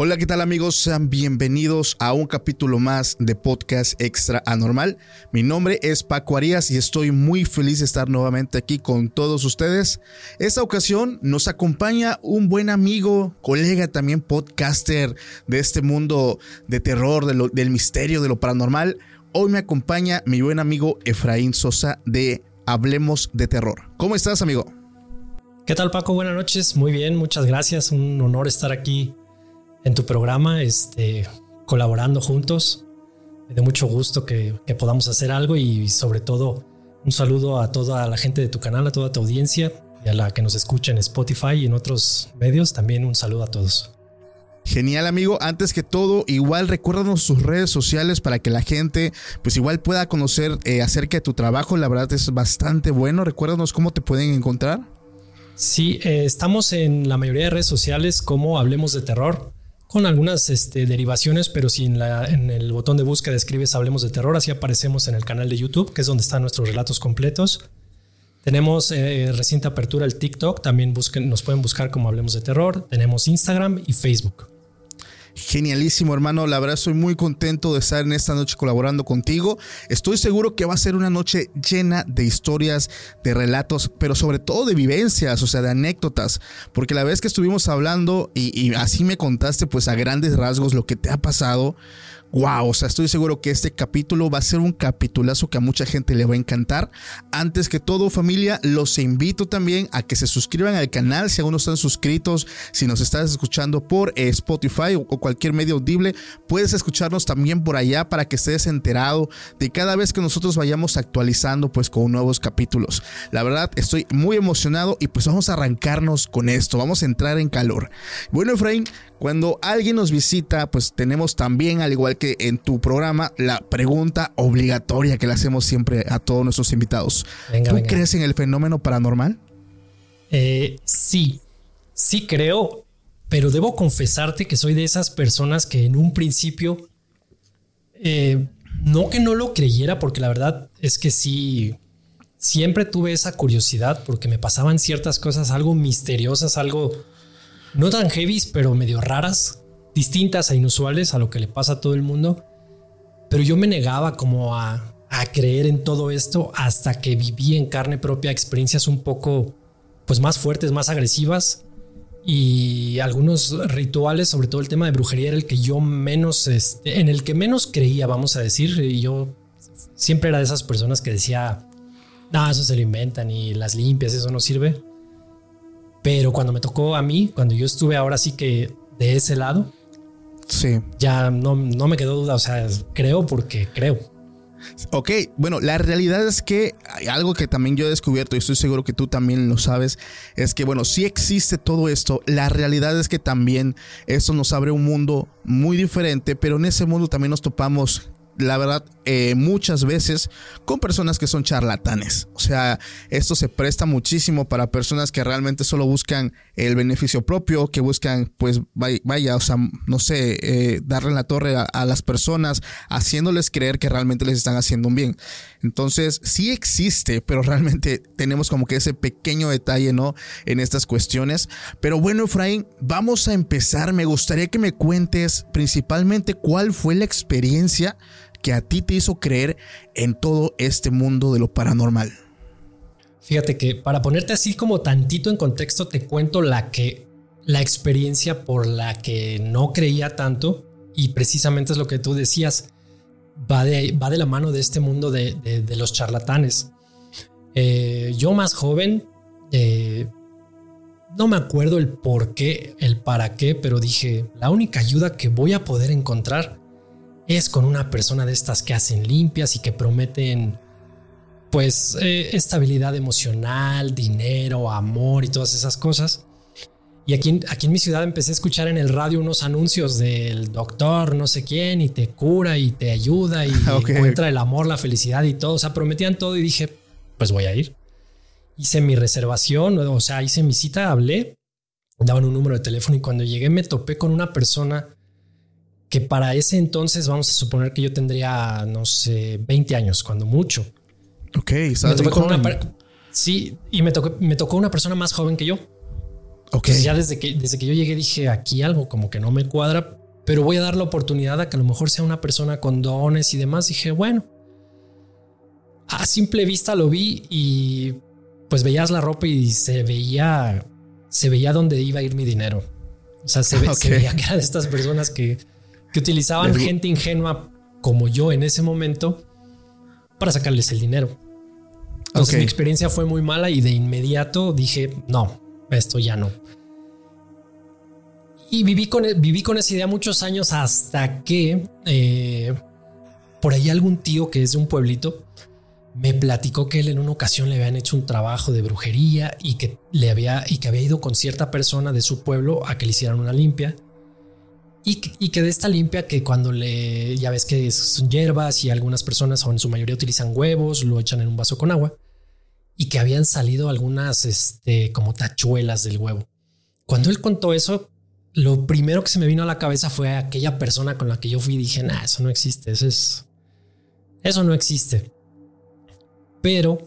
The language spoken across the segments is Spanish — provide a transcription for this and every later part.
Hola, ¿qué tal amigos? Sean bienvenidos a un capítulo más de Podcast Extra Anormal. Mi nombre es Paco Arias y estoy muy feliz de estar nuevamente aquí con todos ustedes. Esta ocasión nos acompaña un buen amigo, colega también podcaster de este mundo de terror, de lo- del misterio, de lo paranormal. Hoy me acompaña mi buen amigo Efraín Sosa de Hablemos de Terror. ¿Cómo estás, amigo? ¿Qué tal Paco? Buenas noches. Muy bien, muchas gracias. Un honor estar aquí en tu programa, este, colaborando juntos. Me da mucho gusto que, que podamos hacer algo y sobre todo un saludo a toda la gente de tu canal, a toda tu audiencia y a la que nos escucha en Spotify y en otros medios. También un saludo a todos. Genial amigo, antes que todo, igual recuérdanos sus redes sociales para que la gente pues igual pueda conocer eh, acerca de tu trabajo, la verdad es bastante bueno, recuérdanos cómo te pueden encontrar. Sí, eh, estamos en la mayoría de redes sociales como Hablemos de Terror, con algunas este, derivaciones, pero si en, la- en el botón de búsqueda escribes Hablemos de Terror, así aparecemos en el canal de YouTube, que es donde están nuestros relatos completos. Tenemos eh, reciente apertura el TikTok, también busquen, nos pueden buscar como Hablemos de Terror. Tenemos Instagram y Facebook. Genialísimo hermano, la verdad estoy muy contento de estar en esta noche colaborando contigo. Estoy seguro que va a ser una noche llena de historias, de relatos, pero sobre todo de vivencias, o sea, de anécdotas. Porque la vez que estuvimos hablando y, y así me contaste pues a grandes rasgos lo que te ha pasado, Wow, o sea, estoy seguro que este capítulo va a ser un capitulazo que a mucha gente le va a encantar. Antes que todo, familia, los invito también a que se suscriban al canal si aún no están suscritos. Si nos estás escuchando por eh, Spotify o, o cualquier medio audible, puedes escucharnos también por allá para que estés enterado de cada vez que nosotros vayamos actualizando pues con nuevos capítulos. La verdad, estoy muy emocionado y pues vamos a arrancarnos con esto. Vamos a entrar en calor. Bueno, Efraín, cuando alguien nos visita, pues tenemos también, al igual que en tu programa, la pregunta obligatoria que le hacemos siempre a todos nuestros invitados. Venga, ¿Tú venga. crees en el fenómeno paranormal? Eh, sí, sí creo, pero debo confesarte que soy de esas personas que en un principio, eh, no que no lo creyera, porque la verdad es que sí, siempre tuve esa curiosidad porque me pasaban ciertas cosas algo misteriosas, algo no tan heavy, pero medio raras, distintas e inusuales a lo que le pasa a todo el mundo. Pero yo me negaba como a, a creer en todo esto hasta que viví en carne propia experiencias un poco pues más fuertes, más agresivas y algunos rituales, sobre todo el tema de brujería era el que yo menos, este, en el que menos creía, vamos a decir, y yo siempre era de esas personas que decía, no, eso se lo inventan y las limpias, eso no sirve. Pero cuando me tocó a mí, cuando yo estuve ahora sí que de ese lado, Sí. ya no, no me quedó duda, o sea, creo porque creo. Ok, bueno, la realidad es que hay algo que también yo he descubierto y estoy seguro que tú también lo sabes, es que bueno, sí existe todo esto, la realidad es que también esto nos abre un mundo muy diferente, pero en ese mundo también nos topamos, la verdad, eh, muchas veces con personas que son charlatanes. O sea, esto se presta muchísimo para personas que realmente solo buscan el beneficio propio, que buscan, pues, vaya, o sea, no sé, eh, darle la torre a, las personas, haciéndoles creer que realmente les están haciendo un bien. Entonces, sí existe, pero realmente tenemos como que ese pequeño detalle, ¿no? En estas cuestiones. Pero bueno, Efraín, vamos a empezar. Me gustaría que me cuentes principalmente cuál fue la experiencia que a ti te hizo creer en todo este mundo de lo paranormal. Fíjate que para ponerte así como tantito en contexto, te cuento la que la experiencia por la que no creía tanto y precisamente es lo que tú decías, va de, va de la mano de este mundo de, los charlatanes. Eh, yo más joven, eh, no me acuerdo el por qué, el para qué, pero dije, la única ayuda que voy a poder encontrar es con una persona de estas que hacen limpias y que prometen pues eh, estabilidad emocional, dinero, amor y todas esas cosas. Y aquí, en mi ciudad empecé a escuchar en el radio unos anuncios del doctor no sé quién y te cura y te ayuda y encuentra el amor, la felicidad y todo. O sea, prometían todo y dije, pues voy a ir. Hice mi reservación, o sea, hice mi cita, hablé, daban un número de teléfono y cuando llegué me topé con una persona que para ese entonces vamos a suponer que yo tendría, no sé, 20 años, cuando mucho. Ok, Sí, y me tocó, me tocó una persona más joven que yo. Ok. ya desde que, desde que yo llegué dije, aquí algo como que no me cuadra, pero voy a dar la oportunidad a que a lo mejor sea una persona con dones y demás. Dije, bueno, a simple vista lo vi y pues veías la ropa y se veía, se veía dónde iba a ir mi dinero. O sea, se, veía que era de estas personas que, que utilizaban gente ingenua como yo en ese momento para sacarles el dinero. Entonces mi experiencia fue muy mala y de inmediato dije, no, esto ya no. Y viví con, viví con esa idea muchos años hasta que eh, por ahí algún tío que es de un pueblito me platicó que él en una ocasión le habían hecho un trabajo de brujería y que le había y que había ido con cierta persona de su pueblo a que le hicieran una limpia y, que de esta limpia que cuando le ya ves que son hierbas y algunas personas o en su mayoría utilizan huevos lo echan en un vaso con agua y que habían salido algunas este como tachuelas del huevo. Cuando él contó eso lo primero que se me vino a la cabeza fue aquella persona con la que yo fui y dije nah eso no existe eso es eso no existe pero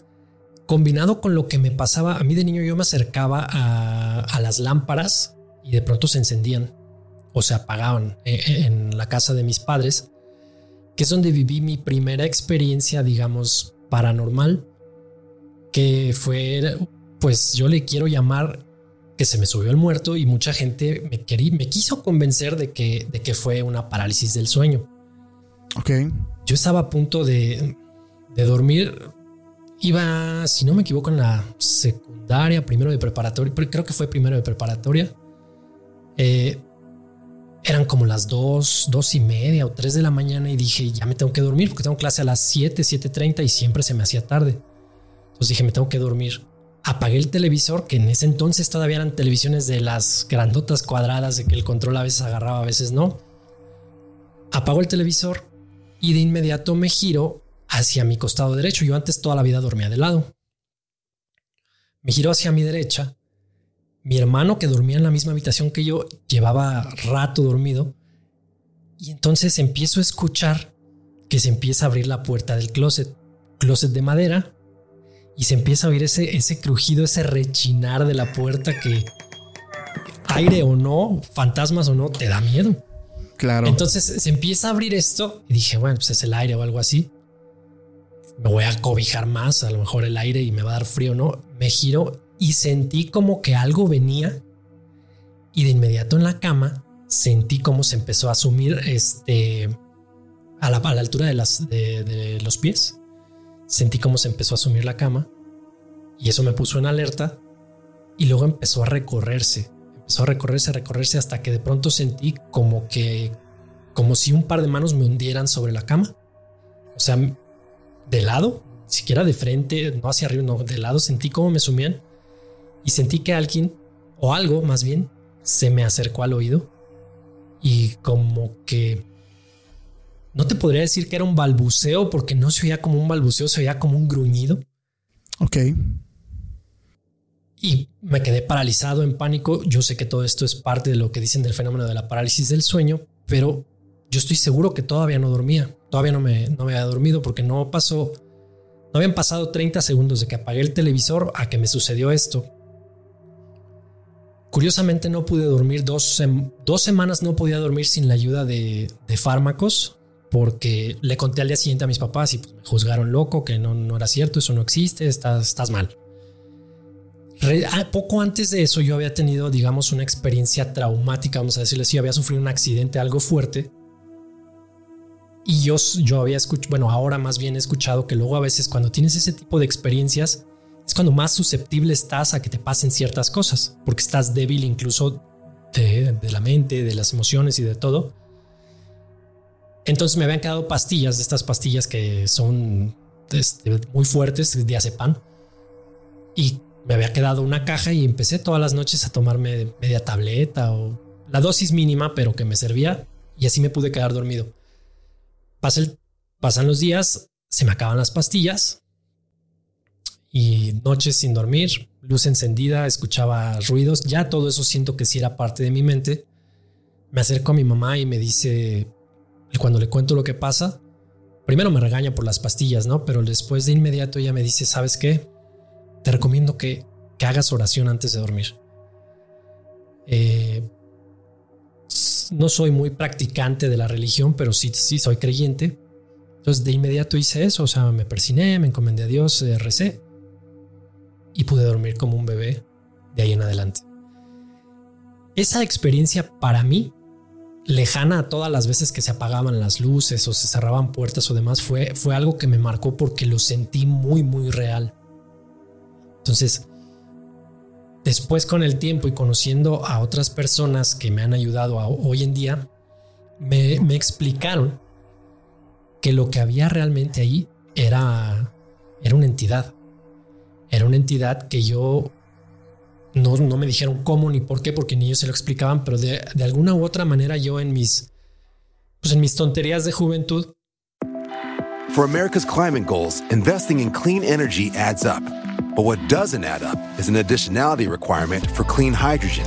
combinado con lo que me pasaba, a mí de niño yo me acercaba a, las lámparas y de pronto se encendían o se apagaban eh, en la casa de mis padres, que es donde viví mi primera experiencia, digamos, paranormal, que fue, pues yo le quiero llamar que se me subió el muerto y mucha gente me, quería, me quiso convencer de que, de que fue una parálisis del sueño. Ok. Yo estaba a punto de, de dormir iba, si no me equivoco, en la secundaria, primero de preparatoria, creo que fue primero de preparatoria. Eh, eran como las dos, dos y media o tres de la mañana y dije, ya me tengo que dormir porque tengo clase a las 7, 7.30 y siempre se me hacía tarde. Entonces dije, me tengo que dormir. Apagué el televisor, que en ese entonces todavía eran televisiones de las grandotas cuadradas, de que el control a veces agarraba, a veces no. Apago el televisor y de inmediato me giro hacia mi costado derecho. Yo antes toda la vida dormía de lado. Me giró hacia mi derecha. Mi hermano que dormía en la misma habitación que yo llevaba rato dormido. Y entonces empiezo a escuchar que se empieza a abrir la puerta del closet. Closet de madera. Y se empieza a oír ese, ese crujido, ese rechinar de la puerta que aire o no, fantasmas o no, te da miedo. Claro. Entonces se empieza a abrir esto y dije, bueno, pues es el aire o algo así me voy a cobijar más, a lo mejor el aire y me va a dar frío, ¿no? Me giro y sentí como que algo venía y de inmediato en la cama sentí como se empezó a sumir este a la, altura de, las, de, los pies. Sentí como se empezó a sumir la cama y eso me puso en alerta y luego empezó a recorrerse, empezó a recorrerse, a recorrerse hasta que de pronto sentí como que como si un par de manos me hundieran sobre la cama. O sea, de lado, siquiera de frente, no hacia arriba, no, de lado, sentí como me sumían y sentí que alguien, o algo más bien, se me acercó al oído y como que... No te, podría decir que era un balbuceo porque no se oía como un balbuceo, se oía como un gruñido. Ok. Y me quedé paralizado en pánico. Yo sé que todo esto es parte de lo que dicen del fenómeno de la parálisis del sueño, pero yo estoy seguro que todavía no dormía. Todavía no me, no me había dormido porque no pasó, no habían pasado 30 segundos de que apagué el televisor a que me sucedió esto. Curiosamente no pude dormir dos, dos semanas, no podía dormir sin la ayuda de, fármacos porque le conté al día siguiente a mis papás y pues, me juzgaron loco, que no, no era cierto, eso no existe, estás, estás mal. Ah, poco antes de eso yo había tenido, digamos, una experiencia traumática, vamos a decirle así, había sufrido un accidente algo fuerte. Y yo, yo había escuchado, bueno, ahora más bien he escuchado que luego a veces cuando tienes ese tipo de experiencias es cuando más susceptible estás a que te pasen ciertas cosas, porque estás débil incluso de, la mente, de las emociones y de todo. Entonces me habían quedado pastillas, de estas pastillas que son este, muy fuertes, diazepam. Y me había quedado una caja y empecé todas las noches a tomarme media tableta o la dosis mínima, pero que me servía y así me pude quedar dormido. pasan los días, se me acaban las pastillas y noches sin dormir, luz encendida, escuchaba ruidos, ya todo eso siento que sí era parte de mi mente. Me acerco a mi mamá y me dice, cuando le cuento lo que pasa, primero me regaña por las pastillas, ¿no? Pero después de inmediato ella me dice, ¿sabes qué? te recomiendo que, hagas oración antes de dormir. Eh, no soy muy practicante de la religión, pero sí, sí soy creyente. Entonces de inmediato hice eso, o sea, me persiné, me encomendé a Dios, eh, recé y pude dormir como un bebé de ahí en adelante. Esa experiencia para mí, lejana a todas las veces que se apagaban las luces o se cerraban puertas o demás, fue, fue algo que me marcó porque lo sentí muy, muy real. Entonces, después con el tiempo y conociendo a otras personas que me han ayudado hoy en día, me, explicaron que lo que había realmente ahí era, era una entidad. Era una entidad que yo no, no, me dijeron cómo ni por qué, porque ni ellos se lo explicaban, pero de, de, alguna u otra manera yo en mis, pues en mis tonterías de juventud. For America's climate goals, investing in clean energy adds up. But what doesn't add up is an additionality requirement for clean hydrogen.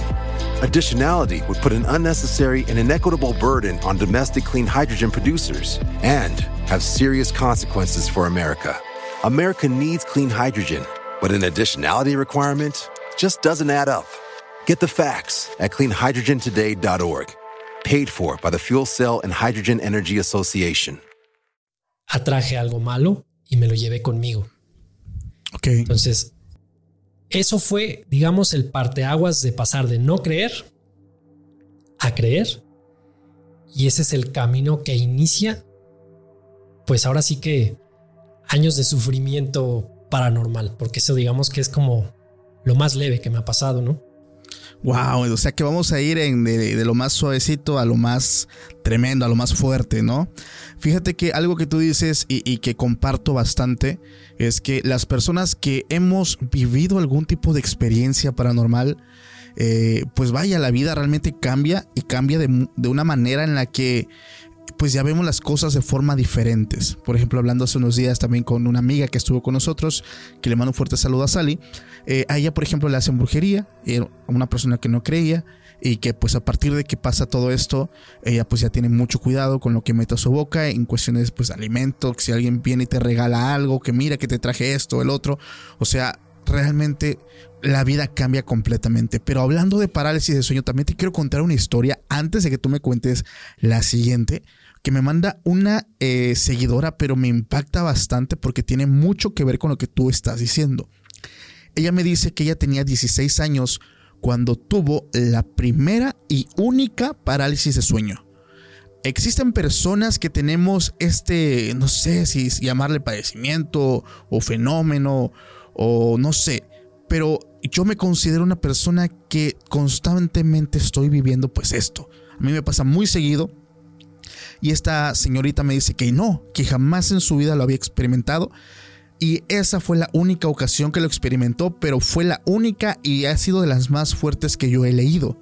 Additionality would put an unnecessary and inequitable burden on domestic clean hydrogen producers and have serious consequences for America. America needs clean hydrogen, but an additionality requirement just doesn't add up. Get the facts at cleanhydrogentoday.org. Paid for by the Fuel Cell and Hydrogen Energy Association. Atraje algo malo y me lo llevé conmigo. Entonces, eso fue, digamos, el parteaguas de pasar de no creer a creer. Y ese es el camino que inicia, pues ahora sí que años de sufrimiento paranormal, porque eso digamos que es como lo más leve que me ha pasado, ¿no? Wow, o sea que vamos a ir de, lo más suavecito a lo más tremendo, a lo más fuerte, ¿no? Fíjate que algo que tú dices y, que comparto bastante es que las personas que hemos vivido algún tipo de experiencia paranormal, eh, pues vaya, la vida realmente cambia y cambia de, de una manera en la que pues ya vemos las cosas de forma diferentes. Por ejemplo, hablando hace unos días también con una amiga que estuvo con nosotros, que le mando un fuerte saludo a Sally. Eh, a ella, por ejemplo, le hacen brujería, era una persona que no creía y que pues a partir de que pasa todo esto, ella pues ya tiene mucho cuidado con lo que mete a su boca en cuestiones pues de alimento, que si alguien viene y te regala algo, que mira que te traje esto, el otro, o sea, realmente la vida cambia completamente. Pero hablando de parálisis de sueño, también te quiero contar una historia antes de que tú me cuentes la siguiente que me manda una eh, seguidora, pero me impacta bastante porque tiene mucho que ver con lo que tú estás diciendo. Ella me dice que ella tenía 16 años cuando tuvo la primera y única parálisis de sueño. Existen personas que tenemos este, no sé si llamarle padecimiento o fenómeno o no sé, pero yo me considero una persona que constantemente estoy viviendo pues esto. A mí me pasa muy seguido y esta señorita me dice que no, que jamás en su vida lo había experimentado. Y esa fue la única ocasión que lo experimentó, pero fue la única y ha sido de las más fuertes que yo he leído.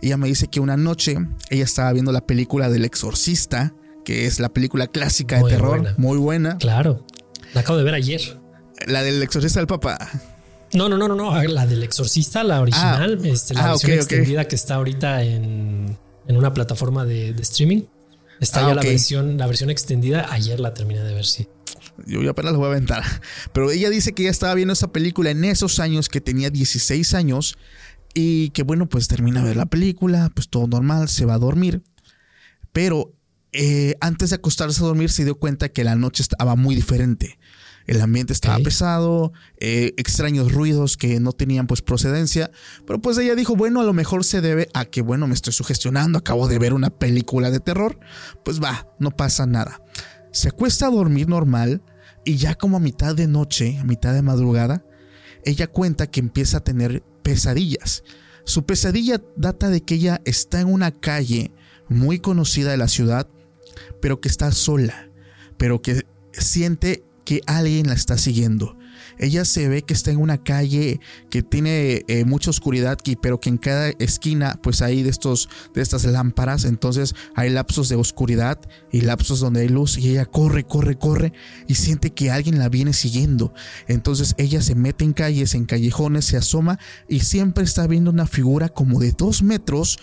Ella me dice que una noche ella estaba viendo la película del exorcista, que es la película clásica de terror, buena. muy buena. Claro. La acabo de ver ayer. La del exorcista del papá. No, no, no, no, no. La del Exorcista, la original, este, la ah, versión extendida que está ahorita en, en una plataforma de, de streaming. Está Ah, ya la versión, la versión extendida. Ayer la terminé de ver, sí. Yo apenas la voy a aventar. Pero ella dice que ya estaba viendo esa película en esos años, que tenía 16 años. Y que bueno, pues termina de ver la película, pues todo normal, se va a dormir. Pero eh, antes de acostarse a dormir se dio cuenta que la noche estaba muy diferente. El ambiente estaba pesado, eh, extraños ruidos que no tenían pues procedencia. Pero pues ella dijo, bueno, a lo mejor se debe a que, bueno, me estoy sugestionando, acabo de ver una película de terror. Pues va, no pasa nada. Se acuesta a dormir normal y ya como a mitad de noche, a mitad de madrugada, ella cuenta que empieza a tener pesadillas. Su pesadilla data de que ella está en una calle muy conocida de la ciudad, pero que está sola, pero que siente que alguien la está siguiendo. Ella se ve que está en una calle que tiene eh, mucha oscuridad, pero que en cada esquina pues hay de, estos, de estas lámparas, entonces hay lapsos de oscuridad y lapsos donde hay luz y ella corre, corre, corre y siente que alguien la viene siguiendo. Entonces ella se mete en calles, en callejones, se asoma y siempre está viendo una figura como de dos metros,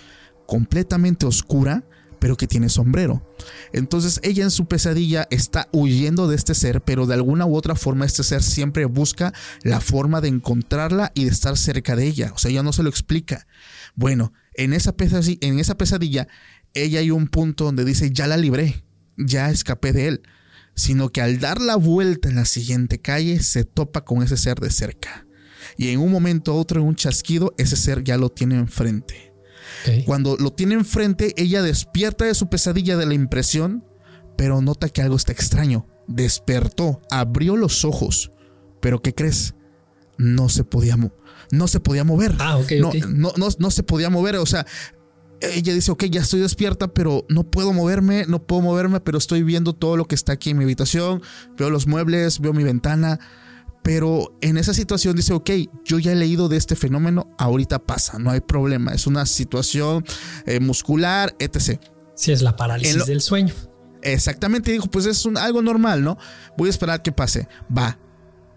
completamente oscura, pero que tiene sombrero. Entonces ella en su pesadilla está huyendo de este ser, pero de alguna u otra forma este ser siempre busca la forma de encontrarla y de estar cerca de ella. O sea, ella no se lo explica. Bueno, en esa pesadilla, ella hay un punto donde dice, ya la libré, ya escapé de él. Sino que al dar la vuelta en la siguiente calle se topa con ese ser de cerca. Y en un momento u otro, en un chasquido, ese ser ya lo tiene enfrente. Cuando lo tiene enfrente, ella despierta de su pesadilla de la impresión, pero nota que algo está extraño. Despertó, abrió los ojos, pero ¿qué crees? No se podía, mo- no se podía mover. Ah, ok, no, no, no, no se podía mover. O sea, ella dice, ok, ya estoy despierta, pero no puedo moverme, no puedo moverme, pero estoy viendo todo lo que está aquí en mi habitación, veo los muebles, veo mi ventana. Pero en esa situación dice, ok, yo ya he leído de este fenómeno, ahorita pasa, no hay problema, es una situación eh, muscular, etc. Sí, es la parálisis lo- del sueño. Exactamente, dijo, pues es un- algo normal, ¿no? Voy a esperar que pase. Va.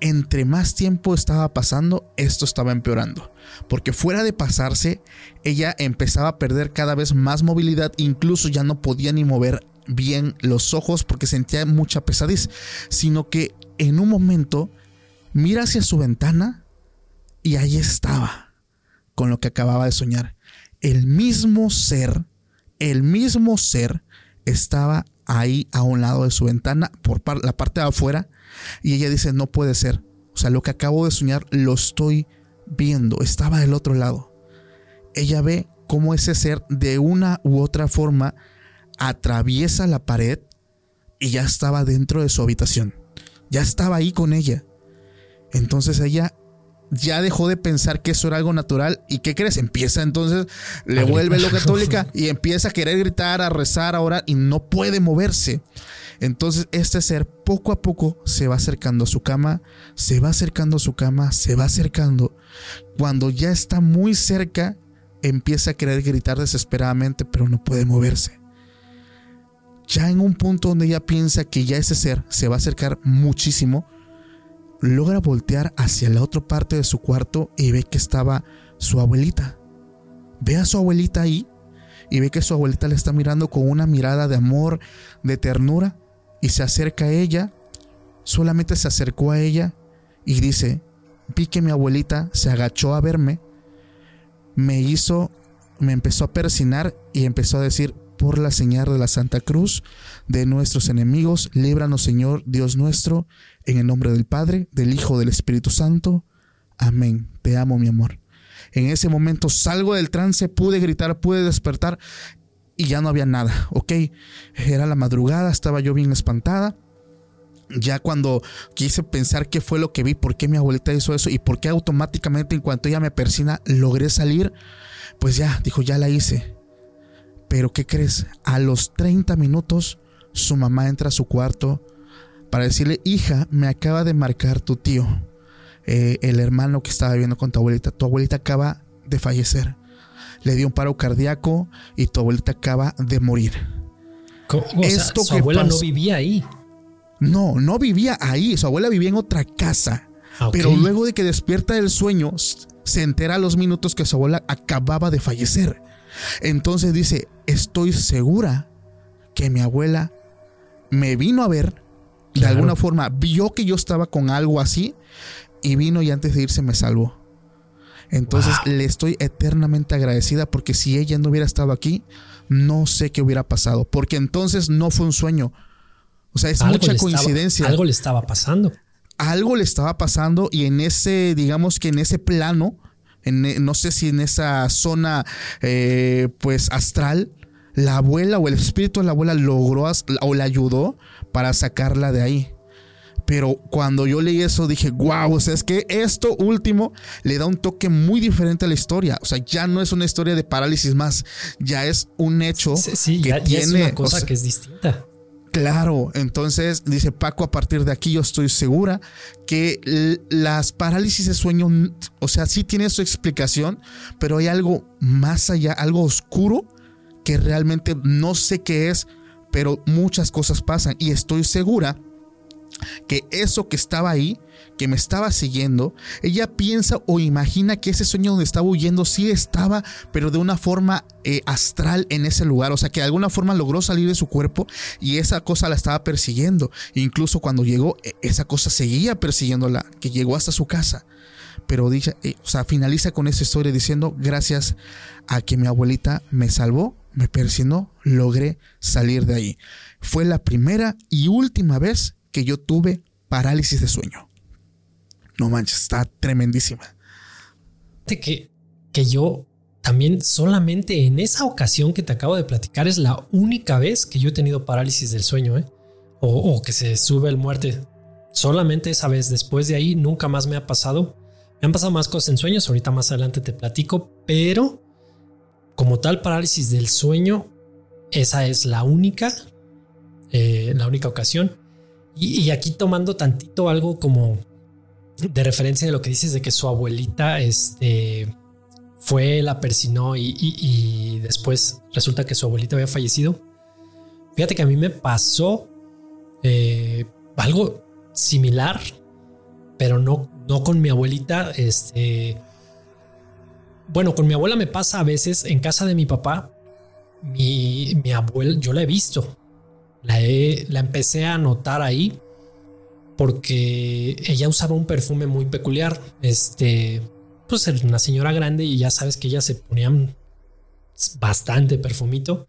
Entre más tiempo estaba pasando, esto estaba empeorando. Porque fuera de pasarse, ella empezaba a perder cada vez más movilidad, incluso ya no podía ni mover bien los ojos porque sentía mucha pesadez, sino que en un momento mira hacia su ventana y ahí estaba, con lo que acababa de soñar. El mismo ser, el mismo ser estaba ahí a un lado de su ventana, por la parte de afuera, y ella dice, no puede ser. O sea, lo que acabo de soñar lo estoy viendo, estaba del otro lado. Ella ve cómo ese ser de una u otra forma atraviesa la pared y ya estaba dentro de su habitación. Ya estaba ahí con ella. Entonces ella ya dejó de pensar que eso era algo natural y ¿qué crees? Empieza entonces, le vuelve lo católica y empieza a querer gritar, a rezar, a orar y no puede moverse. Entonces este ser poco a poco se va acercando a su cama, se va acercando a su cama, se va acercando. Cuando ya está muy cerca, empieza a querer gritar desesperadamente, pero no puede moverse. Ya en un punto donde ella piensa que ya ese ser se va a acercar muchísimo, logra voltear hacia la otra parte de su cuarto y ve que estaba su abuelita. Ve a su abuelita ahí y ve que su abuelita le está mirando con una mirada de amor, de ternura y se acerca a ella. Solamente se acercó a ella y dice, vi que mi abuelita se agachó a verme, me hizo, me empezó a persinar y empezó a decir, por la señal de la Santa Cruz de nuestros enemigos, líbranos Señor Dios nuestro, en el nombre del Padre, del Hijo, del Espíritu Santo. Amén. Te amo, mi amor. En ese momento salgo del trance, pude gritar, pude despertar y ya no había nada, ¿ok? Era la madrugada, estaba yo bien espantada. Ya cuando quise pensar qué fue lo que vi, por qué mi abuelita hizo eso y por qué automáticamente en cuanto ella me persina logré salir, pues ya, dijo, ya la hice. Pero ¿qué crees? A los 30 minutos su mamá entra a su cuarto para decirle, hija, me acaba de marcar tu tío, eh, el hermano que estaba viviendo con tu abuelita. Tu abuelita acaba de fallecer. Le dio un paro cardíaco y tu abuelita acaba de morir. Co- O sea, Esto su que abuela no vivía ahí. No, no vivía ahí. Su abuela vivía en otra casa. Ah. Pero luego de que despierta del sueño, se entera a los minutos que su abuela acababa de fallecer. Entonces dice, estoy segura que mi abuela me vino a ver, de Claro. alguna forma, vio que yo estaba con algo así y vino y antes de irse me salvó. Entonces Wow. le estoy eternamente agradecida porque si ella no hubiera estado aquí, no sé qué hubiera pasado. Porque entonces no fue un sueño. O sea, es Algo mucha estaba- coincidencia algo le estaba pasando. algo le estaba pasando y en ese, digamos que en ese plano, en, e- no sé si en esa zona, eh, pues astral, la abuela o el espíritu de la abuela logró as- o la ayudó para sacarla de ahí. Pero cuando yo leí eso dije, wow, o sea, es que esto último le da un toque muy diferente a la historia. O sea, ya no es una historia de parálisis más, ya es un hecho Sí, sí, que ya, ya tiene, es una o cosa sea, que es distinta. Claro, entonces dice Paco, a partir de aquí yo estoy segura que las parálisis de sueño, o sea, sí tiene su explicación, pero hay algo más allá, algo oscuro que realmente no sé qué es, pero muchas cosas pasan y estoy segura que eso que estaba ahí, que me estaba siguiendo, ella piensa o imagina que ese sueño donde estaba huyendo sí estaba, pero de una forma eh, astral en ese lugar, o sea que de alguna forma logró salir de su cuerpo y esa cosa la estaba persiguiendo. Incluso cuando llegó, e- esa cosa seguía persiguiéndola, que llegó hasta su casa. Pero dice, eh, o sea, finaliza con esa historia diciendo, gracias a que mi abuelita me salvó, me persiguió, logré salir de ahí. Fue la primera y última vez que yo tuve parálisis de sueño. No manches, está tremendísima. Que, que yo también solamente en esa ocasión que te acabo de platicar es la única vez que yo he tenido parálisis del sueño, ¿eh? O, o que se sube el muerte. Solamente esa vez. Después de ahí nunca más me ha pasado. Me han pasado más cosas en sueños. Ahorita más adelante te platico. Pero como tal parálisis del sueño, esa es la única, eh, la única ocasión. Y, aquí tomando tantito algo como de referencia de lo que dices de que su abuelita este, fue, la persinó y después resulta que su abuelita había fallecido. Fíjate que a mí me pasó eh, algo similar, pero no, no con mi abuelita. Este, bueno, con mi abuela me pasa a veces en casa de mi papá. Mi, mi abuela, yo la he visto, la, he- la empecé a notar ahí porque ella usaba un perfume muy peculiar. Este, pues era una señora grande y ya sabes que ella se ponía bastante perfumito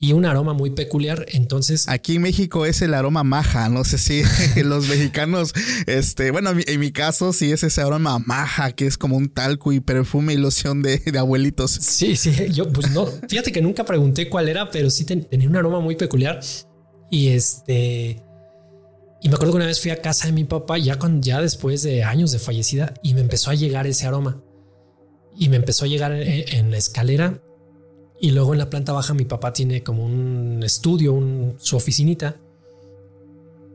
y un aroma muy peculiar. Entonces, Aquí en México es el aroma maja. No sé si los mexicanos, este, bueno, en mi- caso sí es ese aroma maja, que es como un talco y perfume y loción de, de abuelitos. sí, sí, yo pues no, fíjate que nunca pregunté cuál era, pero sí ten- tenía un aroma muy peculiar. Y este, y me acuerdo que una vez fui a casa de mi papá, ya, cuando, ya después de años de fallecida, y me empezó a llegar ese aroma. Y me empezó a llegar en, en la escalera. Y luego en la planta baja mi papá tiene como un estudio, un- su oficinita.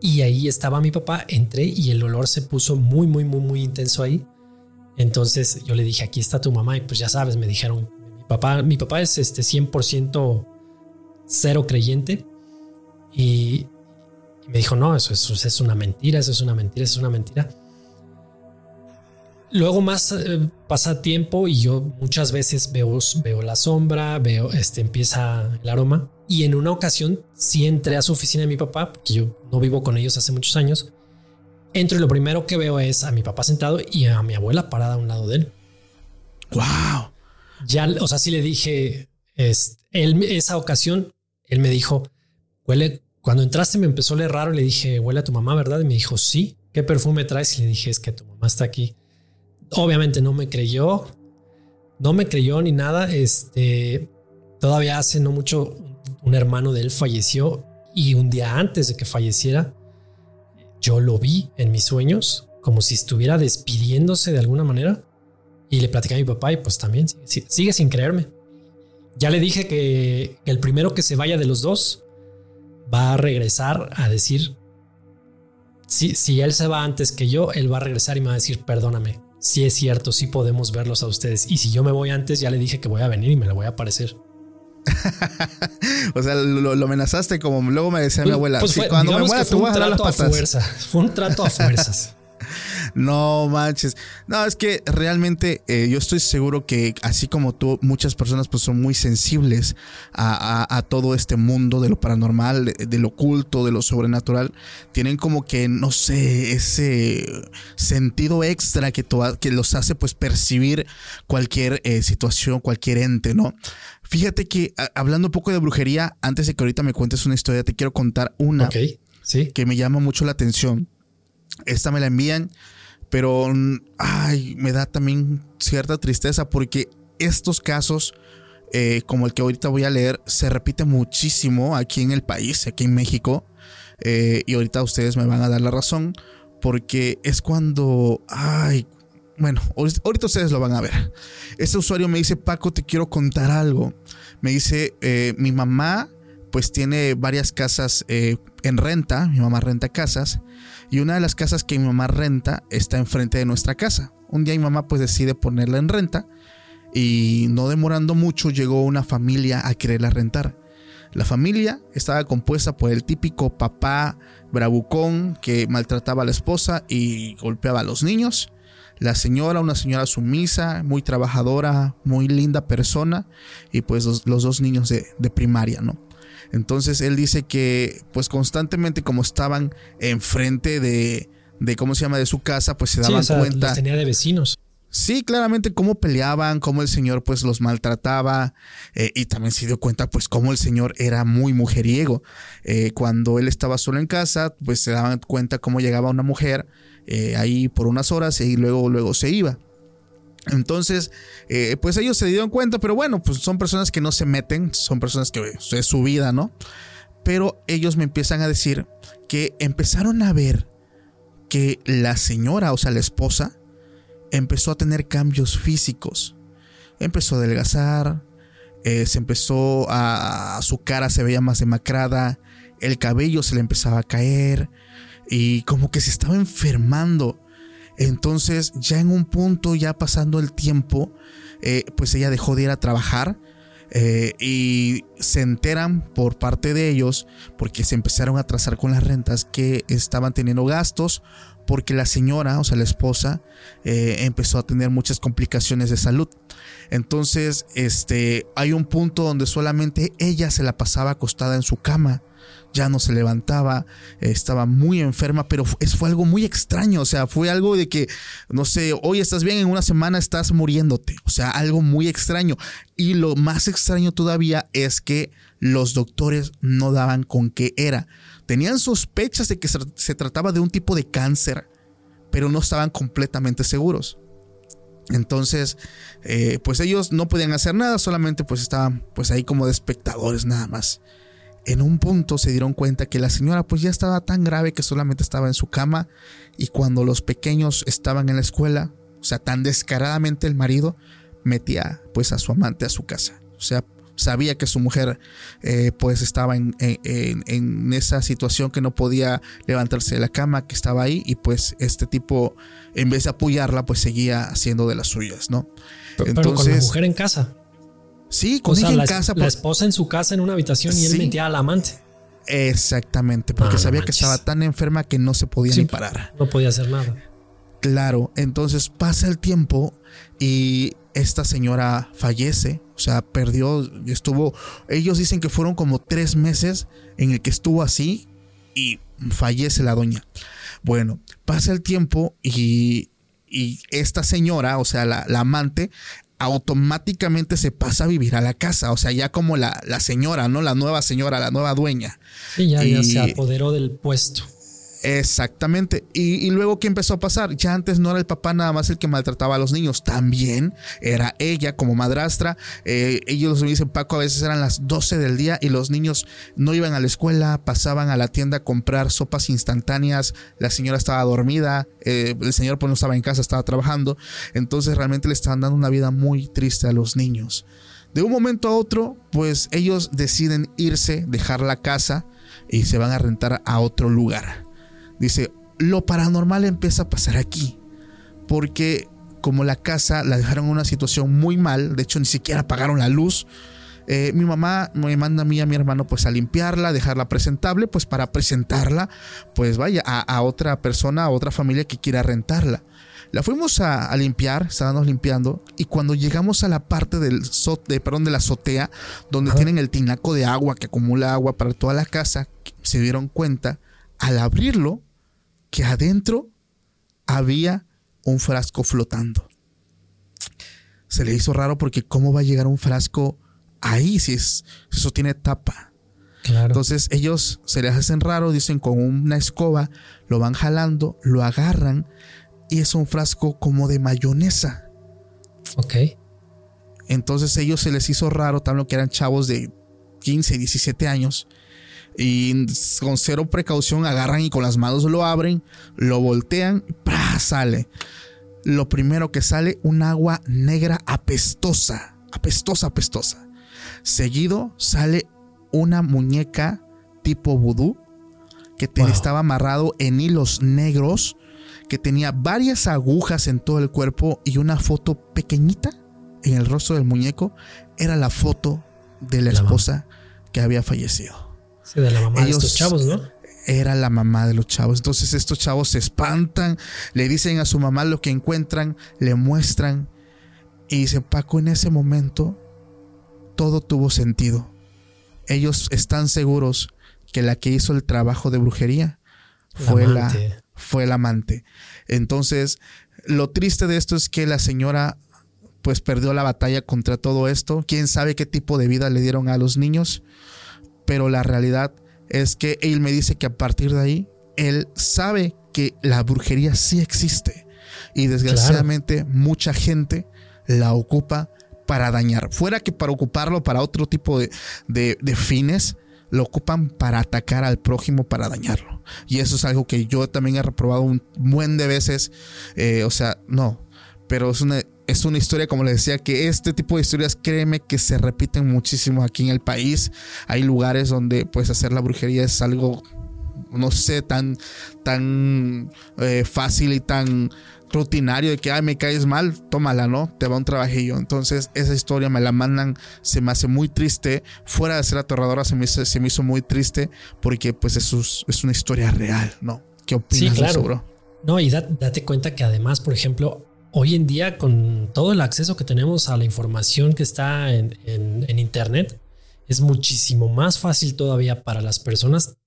Y ahí estaba mi papá, entré y el olor se puso muy, muy, muy, muy intenso ahí. Entonces yo le dije, aquí está tu mamá. Y pues ya sabes, me dijeron, mi papá, mi papá es este 100% cero creyente. Y, me dijo, no, eso, eso es una mentira, eso es una mentira, eso es una mentira. Luego más eh, pasa tiempo y yo muchas veces veo, veo la sombra, veo, este, empieza el aroma. Y en una ocasión sí entré a su oficina de mi papá, porque yo no vivo con ellos hace muchos años. Entro y lo primero que veo es a mi papá sentado y a mi abuela parada a un lado de él. ¡Wow! Ya, o sea, sí le dije, es, él, esa ocasión, él me dijo, huele, cuando entraste me empezó a leer raro, le dije, huele a tu mamá, ¿verdad? Y me dijo, sí, ¿qué perfume traes? Y le dije, es que tu mamá está aquí. Obviamente no me creyó, no me creyó ni nada. Este, todavía hace no mucho, un hermano de él falleció y un día antes de que falleciera, yo lo vi en mis sueños, como si estuviera despidiéndose de alguna manera. Y le platicé a mi papá y pues también sigue, sin creerme. Ya le dije que, que el primero que se vaya de los dos va a regresar a decir, si, si él se va antes que yo, él va a regresar y me va a decir, perdóname, si es cierto, sí podemos verlos a ustedes. Y si yo me voy antes, ya le dije que voy a venir y me le voy a aparecer. o sea, lo, lo, amenazaste como luego me decía mi Pues- abuela. pues "Sí, fue- cuando me muera fue voy a un jalar las trato a patas. fuerza. Fue un trato a fuerzas. No manches. No, es que realmente eh, yo estoy seguro que así como tú, muchas personas pues son muy sensibles a, a- a todo este mundo de lo paranormal, de, de lo oculto, de lo sobrenatural. Tienen como que, no sé, ese sentido extra que, to- que los hace pues percibir cualquier eh, situación, cualquier ente, ¿no? Fíjate que a- hablando un poco de brujería, antes de que ahorita me cuentes una historia, te quiero contar una. Sí. que me llama mucho la atención. Esta me la envían, pero mm, ay, me da también cierta tristeza porque estos casos, eh, como el que ahorita voy a leer, se repite muchísimo aquí en el país, aquí en México. Eh, y ahorita ustedes me van a dar la razón porque es cuando, ay, bueno, ahorita ustedes lo van a ver. Este usuario me dice, Paco, te quiero contar algo. Me dice, eh, mi mamá pues tiene varias casas en renta, mi mamá renta casas, y una de las casas que mi mamá renta está enfrente de nuestra casa. Un día mi mamá pues decide ponerla en renta y no demorando mucho llegó una familia a quererla rentar. La familia estaba compuesta por el típico papá bravucón que maltrataba a la esposa y golpeaba a los niños. La señora, una señora sumisa, muy trabajadora, muy linda persona, y pues los, dos niños de primaria, ¿no? Entonces él dice que pues constantemente como estaban enfrente de, de ¿cómo se llama? de su casa, pues se Sí, daban o sea, cuenta. los tenía de vecinos. Sí, claramente cómo peleaban, cómo el señor pues los maltrataba eh, y también se dio cuenta pues cómo el señor era muy mujeriego. Eh, cuando él estaba solo en casa pues se daban cuenta cómo llegaba una mujer eh, ahí por unas horas y luego, luego se iba. Entonces, eh, pues ellos se dieron cuenta, pero bueno, pues son personas que no se meten, son personas que es su vida, ¿no? Pero ellos me empiezan a decir que empezaron a ver que la señora, o sea, la esposa, empezó a tener cambios físicos. Empezó a adelgazar, eh, se empezó a, a- su cara se veía más demacrada, el cabello se le empezaba a caer y como que se estaba enfermando. Entonces ya en un punto, ya pasando el tiempo, eh, pues ella dejó de ir a trabajar eh, y se enteran por parte de ellos, porque se empezaron a atrasar con las rentas, que estaban teniendo gastos, porque la señora, o sea, la esposa, eh, empezó a tener muchas complicaciones de salud. Entonces, este, hay un punto donde solamente ella se la pasaba acostada en su cama ya no se levantaba, estaba muy enferma, pero fu- es, fue algo muy extraño, o sea, fue algo de que, no sé, hoy estás bien, en una semana estás muriéndote, o sea, algo muy extraño. Y lo más extraño todavía es que los doctores no daban con qué era. Tenían sospechas de que se, se trataba de un tipo de cáncer, pero no estaban completamente seguros. Entonces, eh, pues ellos no podían hacer nada, solamente pues estaban pues ahí como de espectadores nada más en un punto se dieron cuenta que la señora pues ya estaba tan grave que solamente estaba en su cama y cuando los pequeños estaban en la escuela, o sea, tan descaradamente el marido metía pues a su amante a su casa. O sea, sabía que su mujer eh, pues estaba en, en- en esa situación que no podía levantarse de la cama, que estaba ahí y pues este tipo en vez de apoyarla pues seguía haciendo de las suyas, ¿no? Pero con la mujer en casa. Sí, con O sea, ella la, en casa. la esposa en su casa en una habitación y él Sí. metía al amante. Exactamente, porque Ah, sabía que estaba tan enferma que no se podía Sí. ni parar. No podía hacer nada. Claro, entonces pasa el tiempo y esta señora fallece, o sea, perdió, estuvo, ellos dicen que fueron como tres meses en el que estuvo así y fallece la doña. Bueno, pasa el tiempo y, y esta señora, o sea, la, la amante, automáticamente se pasa a vivir a la casa, o sea, ya como la, la señora, ¿no? La nueva señora, la nueva dueña. Sí, ya, ya Y- se apoderó del puesto. Exactamente. Y, luego, ¿qué empezó a pasar? Ya antes no era el papá nada más el que maltrataba a los niños, también era ella como madrastra. Eh, ellos me dicen, Paco, a veces eran las 12 del día y los niños no iban a la escuela, pasaban a la tienda a comprar sopas instantáneas, la señora estaba dormida, eh, el señor pues no estaba en casa, estaba trabajando. Entonces realmente le estaban dando una vida muy triste a los niños. De un momento a otro, pues ellos deciden irse, dejar la casa y se van a rentar a otro lugar. Dice, lo paranormal empieza a pasar aquí. Porque como la casa la dejaron en una situación muy mal, de hecho ni siquiera apagaron la luz, eh, mi mamá me manda a mí y a mi hermano pues a limpiarla, dejarla presentable, pues para presentarla, pues vaya, a, otra persona, a otra familia que quiera rentarla. La fuimos a, limpiar, estábamos limpiando, y cuando llegamos a la parte del de, perdón, de la azotea, donde tienen el tinaco de agua que acumula agua para toda la casa, se dieron cuenta al abrirlo que adentro había un frasco flotando. Se le hizo raro porque cómo va a llegar un frasco ahí si es, eso tiene tapa. Entonces ellos se les hacen raro, dicen con una escoba, lo van jalando, lo agarran y es un frasco como de mayonesa. Ok. Entonces ellos se les hizo raro, también que eran chavos de 15, 17 años. Y con cero precaución agarran y con las manos lo abren, lo voltean, ¡pra! sale. Lo primero que sale, un agua negra apestosa, apestosa, apestosa. Seguido sale una muñeca tipo vudú que estaba amarrado en hilos negros, que tenía varias agujas en todo el cuerpo y una foto pequeñita en el rostro del muñeco. Era la foto de la, esposa que había fallecido. Sí, de la mamá de estos chavos, ¿no? Era la mamá de los chavos. Entonces estos chavos se espantan, le dicen a su mamá lo que encuentran, le muestran. Y dice, Paco, en ese momento todo tuvo sentido. Ellos están seguros que la que hizo el trabajo de brujería fue la, fue el amante. Entonces, lo triste de esto es que la señora pues perdió la batalla contra todo esto. Quién sabe qué tipo de vida le dieron a los niños, pero la realidad es que él me dice que a partir de ahí él sabe que la brujería sí existe y desgraciadamente mucha gente la ocupa para dañar. Fuera que para ocuparlo para otro tipo de, fines, lo ocupan para atacar al prójimo, para dañarlo. Y eso es algo que yo también he reprobado un buen de veces. Eh, o sea, no. Pero es una, es una historia, como les decía, que este tipo de historias, créeme que se repiten muchísimo aquí en el país. Hay lugares donde pues hacer la brujería es algo, no sé, tan, tan eh, fácil y tan rutinario de que, ay, me caes mal, tómala, ¿no? Te va un trabajillo. Entonces, esa historia me la mandan, se me hace muy triste. Fuera de ser aterradora, se me, hizo, se me hizo muy triste porque, pues, eso es, una historia real, ¿no? ¿Qué opinas sí, claro. No, y date cuenta que además, por ejemplo, hoy en día, con todo el acceso que tenemos a la información que está en, en Internet, es muchísimo más fácil todavía para las personas.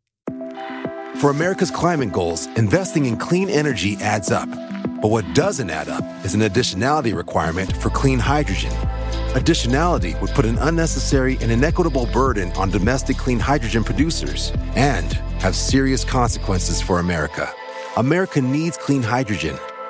For America's climate goals, investing in clean energy adds up. But what doesn't add up is an additionality requirement for clean hydrogen. Additionality would put an unnecessary and inequitable burden on domestic clean hydrogen producers and have serious consequences for America. America needs clean hydrogen,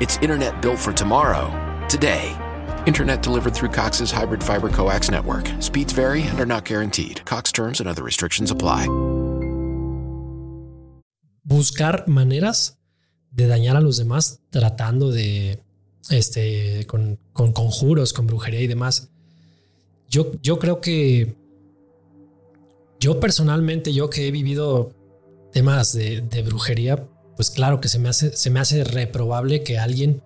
It's internet built for tomorrow, today. Internet delivered through Cox's hybrid fiber coax network. Speeds vary and are not guaranteed. Cox terms and other restrictions apply. Buscar maneras de dañar a los demás tratando de, este, con, conjuros, con brujería y demás. Yo, yo creo que yo personalmente, yo que he vivido temas de, brujería, pues claro que se me, hace, se me hace reprobable que alguien,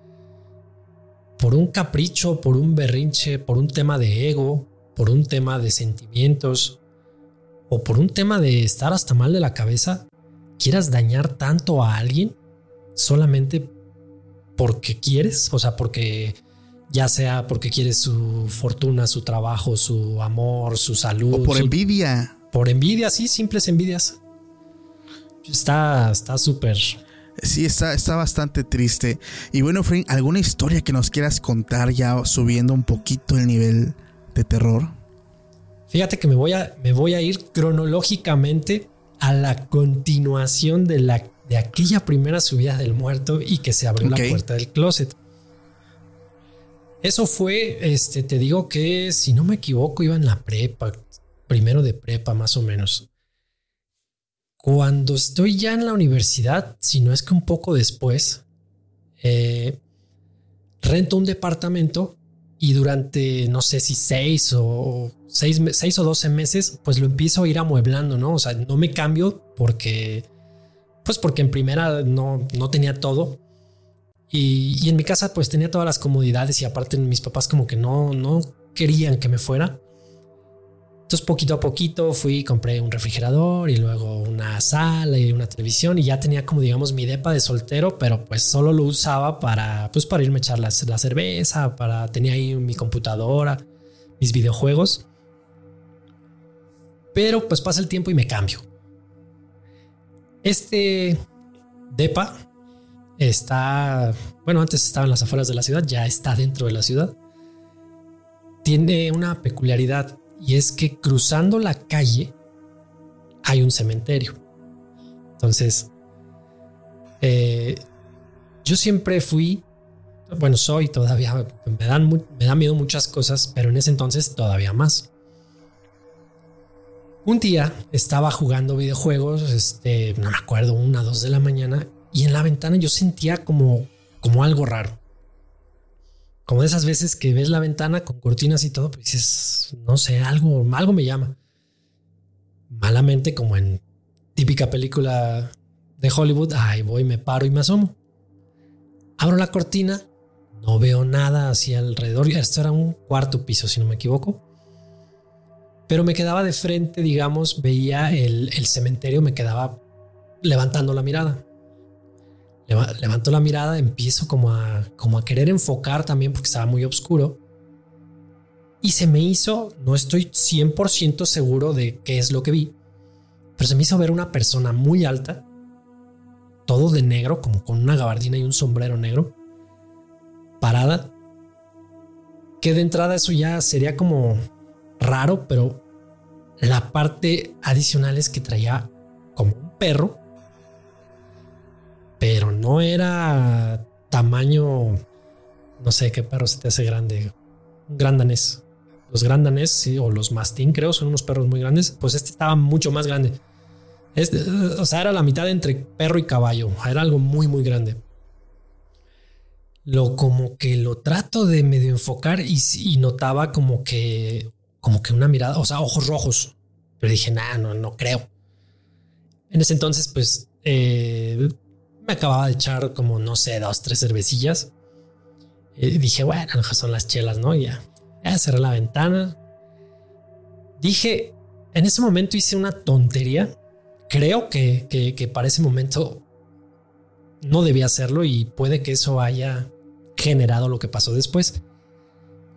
por un capricho, por un berrinche, por un tema de ego, por un tema de sentimientos, o por un tema de estar hasta mal de la cabeza, quieras dañar tanto a alguien solamente porque quieres, o sea, porque ya sea porque quieres su fortuna, su trabajo, su amor, su salud. O por envidia. Por envidia, sí, simples envidias. Está súper. sí, está, está bastante triste. Y bueno, Frank, ¿alguna historia que nos quieras contar ya subiendo un poquito el nivel de terror? Fíjate que me voy a, me voy a ir cronológicamente a la continuación de la de aquella primera subida del muerto y que se abrió la puerta del closet. Eso fue, este, te digo que si no me equivoco, iba en la prepa. primero de prepa más o menos. Cuando estoy ya en la universidad, si no es que un poco después, eh, rento un departamento y durante no sé si seis o seis, seis o doce meses, pues lo empiezo a ir amueblando, ¿no? O sea, no me cambio porque, pues porque en primera no, no tenía todo. Y, y, en mi casa pues tenía todas las comodidades y aparte mis papás como que no, no querían que me fuera. Entonces poquito a poquito fui, compré un refrigerador y luego una sala y una televisión y ya tenía como digamos mi depa de soltero, pero pues solo lo usaba para pues para irme a echar la, la cerveza, para tenía ahí mi computadora, mis videojuegos. Pero pues pasa el tiempo y me cambio. Este depa está, bueno, antes estaba en las afueras de la ciudad, ya está dentro de la ciudad. Tiene una peculiaridad y es que cruzando la calle hay un cementerio. Entonces, eh, yo siempre fui, bueno, soy todavía, me dan, me da miedo muchas cosas, pero en ese entonces todavía más. Un día estaba jugando videojuegos, este, no me acuerdo, una, dos de la mañana, y en la ventana yo sentía como, como algo raro como de esas veces que ves la ventana con cortinas y todo, pues dices, no sé, algo, algo me llama. Malamente, como en típica película de Hollywood, ahí voy, me paro y me asomo. Abro la cortina, no veo nada hacia alrededor. Esto era un cuarto piso, si no me equivoco. Pero me quedaba de frente, digamos, veía el, el cementerio, me quedaba levantando la mirada levanto la mirada, empiezo como a, como a querer enfocar también porque estaba muy oscuro. Y se me hizo, no estoy 100% seguro de qué es lo que vi, pero se me hizo ver una persona muy alta, todo de negro, como con una gabardina y un sombrero negro, parada, que de entrada eso ya sería como raro, pero la parte adicional es que traía como un perro pero no era tamaño, no sé qué perro se te hace grande, un gran danés. Los gran danés sí, o los mastín, creo, son unos perros muy grandes. Pues este estaba mucho más grande. Este, o sea, era la mitad entre perro y caballo. Era algo muy, muy grande. Lo como que lo trato de medio enfocar y, y notaba como que, como que una mirada, o sea, ojos rojos. Pero dije, nah, no, no creo. En ese entonces, pues, eh, me acababa de echar como, no sé, dos, tres cervecillas. Y dije, bueno, son las chelas, ¿no? ya, ya cerré la ventana. Dije, en ese momento hice una tontería. Creo que, que, que para ese momento no debía hacerlo y puede que eso haya generado lo que pasó después.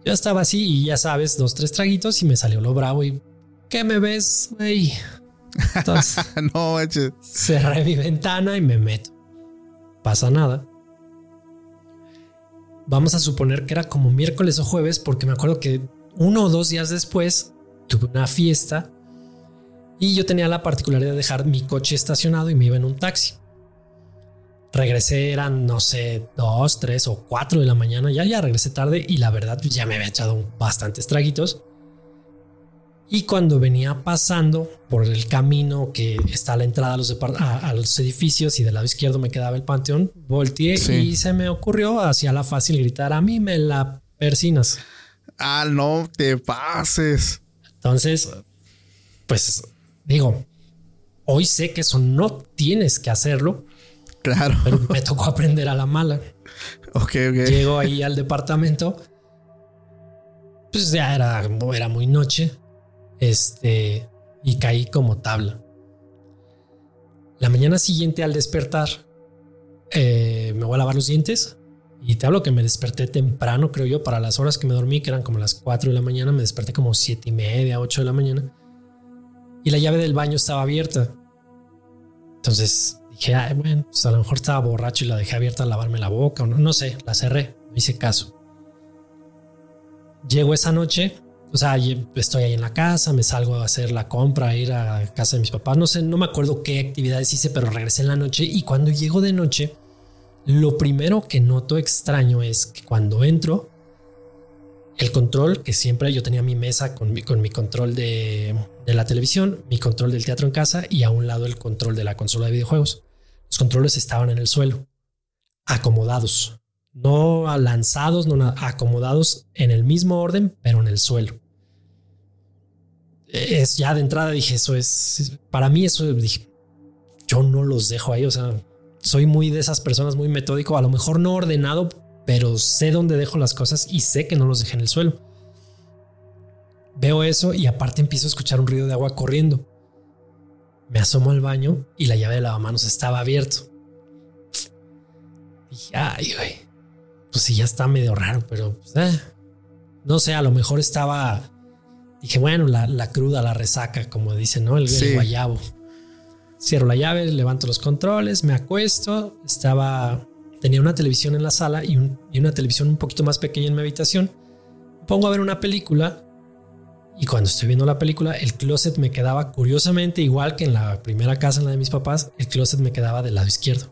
Yo estaba así y ya sabes, dos, tres traguitos y me salió lo bravo y ¿qué me ves, güey? Entonces, no, cerré mi ventana y me meto pasa nada. Vamos a suponer que era como miércoles o jueves, porque me acuerdo que uno o dos días después tuve una fiesta y yo tenía la particularidad de dejar mi coche estacionado y me iba en un taxi. Regresé, eran, no sé, dos, tres o cuatro de la mañana. Ya, ya regresé tarde y la verdad ya me había echado bastantes traguitos. Y cuando venía pasando por el camino que está a la entrada a los, a, los edificios y del lado izquierdo me quedaba el panteón, volteé y se me ocurrió hacia la fácil gritar, a mí me la persinas. Ah, no te pases. Entonces, pues digo, hoy sé que eso no tienes que hacerlo. Claro. Pero me tocó aprender a la mala. Ok, ok. Llego ahí al departamento. Pues ya era, era muy noche este, y caí como tabla. La mañana siguiente al despertar, eh, me voy a lavar los dientes y te hablo que me desperté temprano, creo yo, para las horas que me dormí, que eran como las 4 de la mañana, me desperté como siete y media, 8 de la mañana. Y la llave del baño estaba abierta. Entonces dije, bueno, pues a lo mejor estaba borracho y la dejé abierta a lavarme la boca o no, no sé, la cerré, no hice caso. Llego esa noche, o sea, estoy ahí en la casa, me salgo a hacer la compra, a ir a casa de mis papás. No sé, no me acuerdo qué actividades hice, pero regresé en la noche y cuando llego de noche, lo primero que noto extraño es que cuando entro, el control, que siempre yo tenía mi mesa con mi, con mi control de, de la televisión, mi control del teatro en casa y a un lado el control de la consola de videojuegos. Los controles estaban en el suelo, acomodados, no lanzados, no acomodados en el mismo orden, pero en el suelo. Es ya de entrada dije, eso es, para mí eso dije, yo no los dejo ahí, o sea, soy muy de esas personas muy metódico, a lo mejor no ordenado, pero sé dónde dejo las cosas y sé que no los dejé en el suelo. Veo eso y aparte empiezo a escuchar un ruido de agua corriendo. Me asomo al baño y la llave de lavamanos estaba abierto. Dije, ay, güey. Pues sí, ya está medio raro, pero pues, eh, no sé, a lo mejor estaba. Dije, bueno, la, cruda, la resaca, como dicen, ¿no? El, el guayabo. Cierro la llave, levanto los controles, me acuesto. Estaba tenía una televisión en la sala y, una televisión un poquito más pequeña en mi habitación. Pongo a ver una película y cuando estoy viendo la película, el closet me quedaba curiosamente igual que en la primera casa, en la de mis papás, el closet me quedaba del lado izquierdo.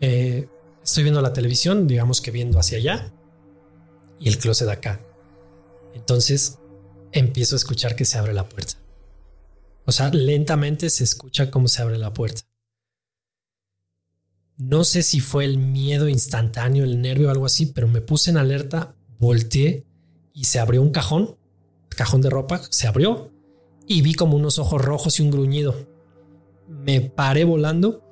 Eh, estoy viendo la televisión, digamos que viendo hacia allá y el closet acá. Entonces empiezo a escuchar que se abre la puerta. O sea, lentamente se escucha cómo se abre la puerta. No sé si fue el miedo instantáneo, el nervio o algo así, pero me puse en alerta, volteé y se abrió un cajón, cajón de ropa, se abrió y vi como unos ojos rojos y un gruñido. Me paré volando,